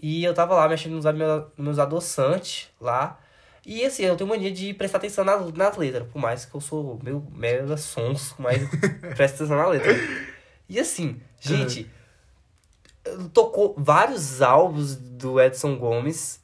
E eu tava lá mexendo nos, meus, meus adoçantes lá. E assim, eu tenho mania de prestar atenção nas, nas letras, por mais que eu sou meio mega sonso, mas presto atenção na letra. E assim, gente, tocou vários álbuns do Edson Gomes.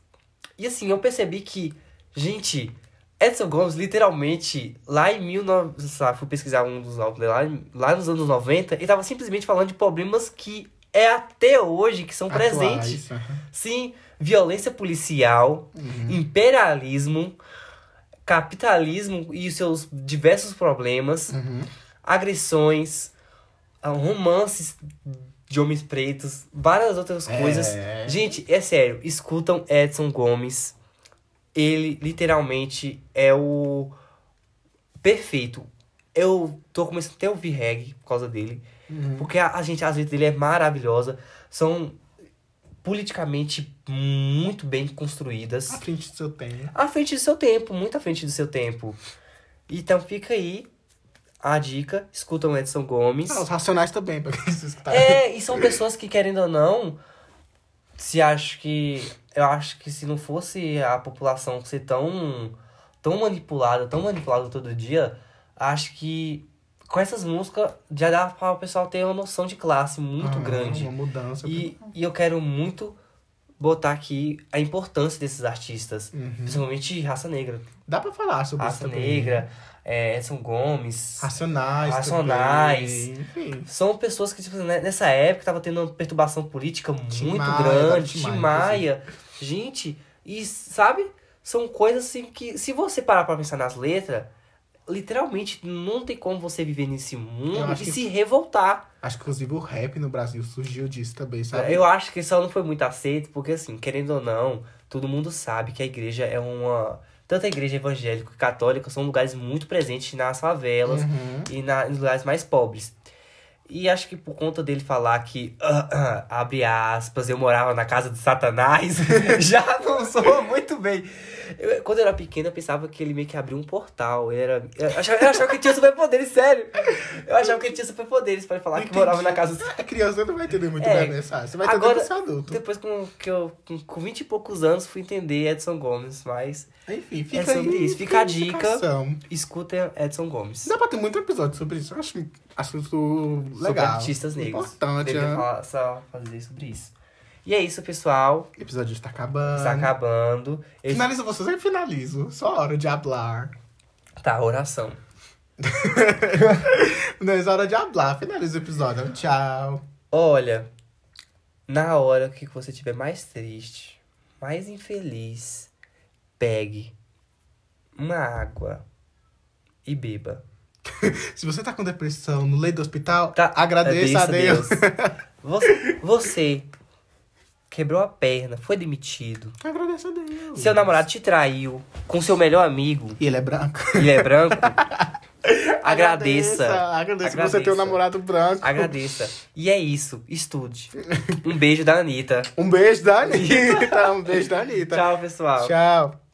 E assim, eu percebi que, gente, Edson Gomes, literalmente, lá em 19... Sabe, fui pesquisar um dos álbuns lá, lá nos anos 90, ele tava simplesmente falando de problemas que é até hoje que são presentes. Atuais, aham. Sim, violência policial, imperialismo, capitalismo e os seus diversos problemas, Uhum. agressões, ah, romances de homens pretos, várias outras É. coisas. Gente, é sério, escutam Edson Gomes. Ele literalmente é o perfeito. Eu tô começando até a ouvir reggae por causa dele. Uhum. Porque a, a gente, as letras dele é maravilhosa. São politicamente muito bem construídas. À frente do seu tempo. À frente do seu tempo, muito à frente do seu tempo. Então fica aí a dica. Escutam Edson Gomes. Ah, os racionais também, pra quem escutar. É, e são pessoas que, querendo ou não, se acho que. Eu acho que se não fosse a população ser tão. tão manipulada, tão manipulada todo dia, acho que com essas músicas já dá para o pessoal ter uma noção de classe muito Ah, grande. Uma mudança. E, e eu quero muito botar aqui a importância desses artistas, Uhum. principalmente Raça Negra. Dá pra falar sobre Raça. Negra, é, Edson Gomes. Racionais. Racionais. Enfim. São pessoas que, tipo, né, nessa época tava tendo uma perturbação política Tim muito Maia, grande, Tim Maia, Maia. Gente, e sabe? São coisas assim que, se você parar pra pensar nas letras, literalmente não tem como você viver nesse mundo e que- se revoltar. Acho que inclusive o rap no Brasil surgiu disso também, sabe? Eu acho que só não foi muito aceito, porque assim, querendo ou não, todo mundo sabe que a igreja é uma. Tanto a igreja evangélica e católica são lugares muito presentes nas favelas Uhum. e na, nos lugares mais pobres. E acho que por conta dele falar que, ah, ah, abre aspas, eu morava na casa de Satanás, já não soa muito bem. Eu- quando eu era pequeno, eu pensava que ele meio que abriu um portal. Era, eu, achava, eu achava que ele tinha superpoderes, sério. Eu achava que ele tinha superpoderes pra ele falar que morava na casa A criança não vai entender muito É. bem a mensagem. Você vai entender Agora, é adulto. Depois com, que eu, com, com 20 e poucos anos, fui entender Edson Gomes, mas Enfim, fica É sobre aí, isso. Fica a dica. indicação. escutem Edson Gomes. Dá pra ter muito episódio sobre isso. Eu acho assunto Sobre legal. artistas negros. Importante, né? falar, só fazer sobre isso. E é isso, pessoal. O episódio está acabando. Está acabando. Esse... Finaliza você, sempre finalizo. Só hora de hablar. Tá, oração. Não é hora de hablar. Finaliza o episódio. Tchau. Olha, na hora que você estiver mais triste, mais infeliz, pegue uma água e beba. Se você tá com depressão no leito do hospital, Tá, agradeça a Deus. Você, você quebrou a perna, foi demitido. agradeça a Deus. Seu namorado te traiu com seu melhor amigo, E ele é branco. ele é branco. agradeça. Agradeça, por você ter um namorado branco. Agradeça. E é isso. Estude. Um beijo da Anitta. Um beijo da Anitta. um beijo da Anitta. Tchau, pessoal. Tchau.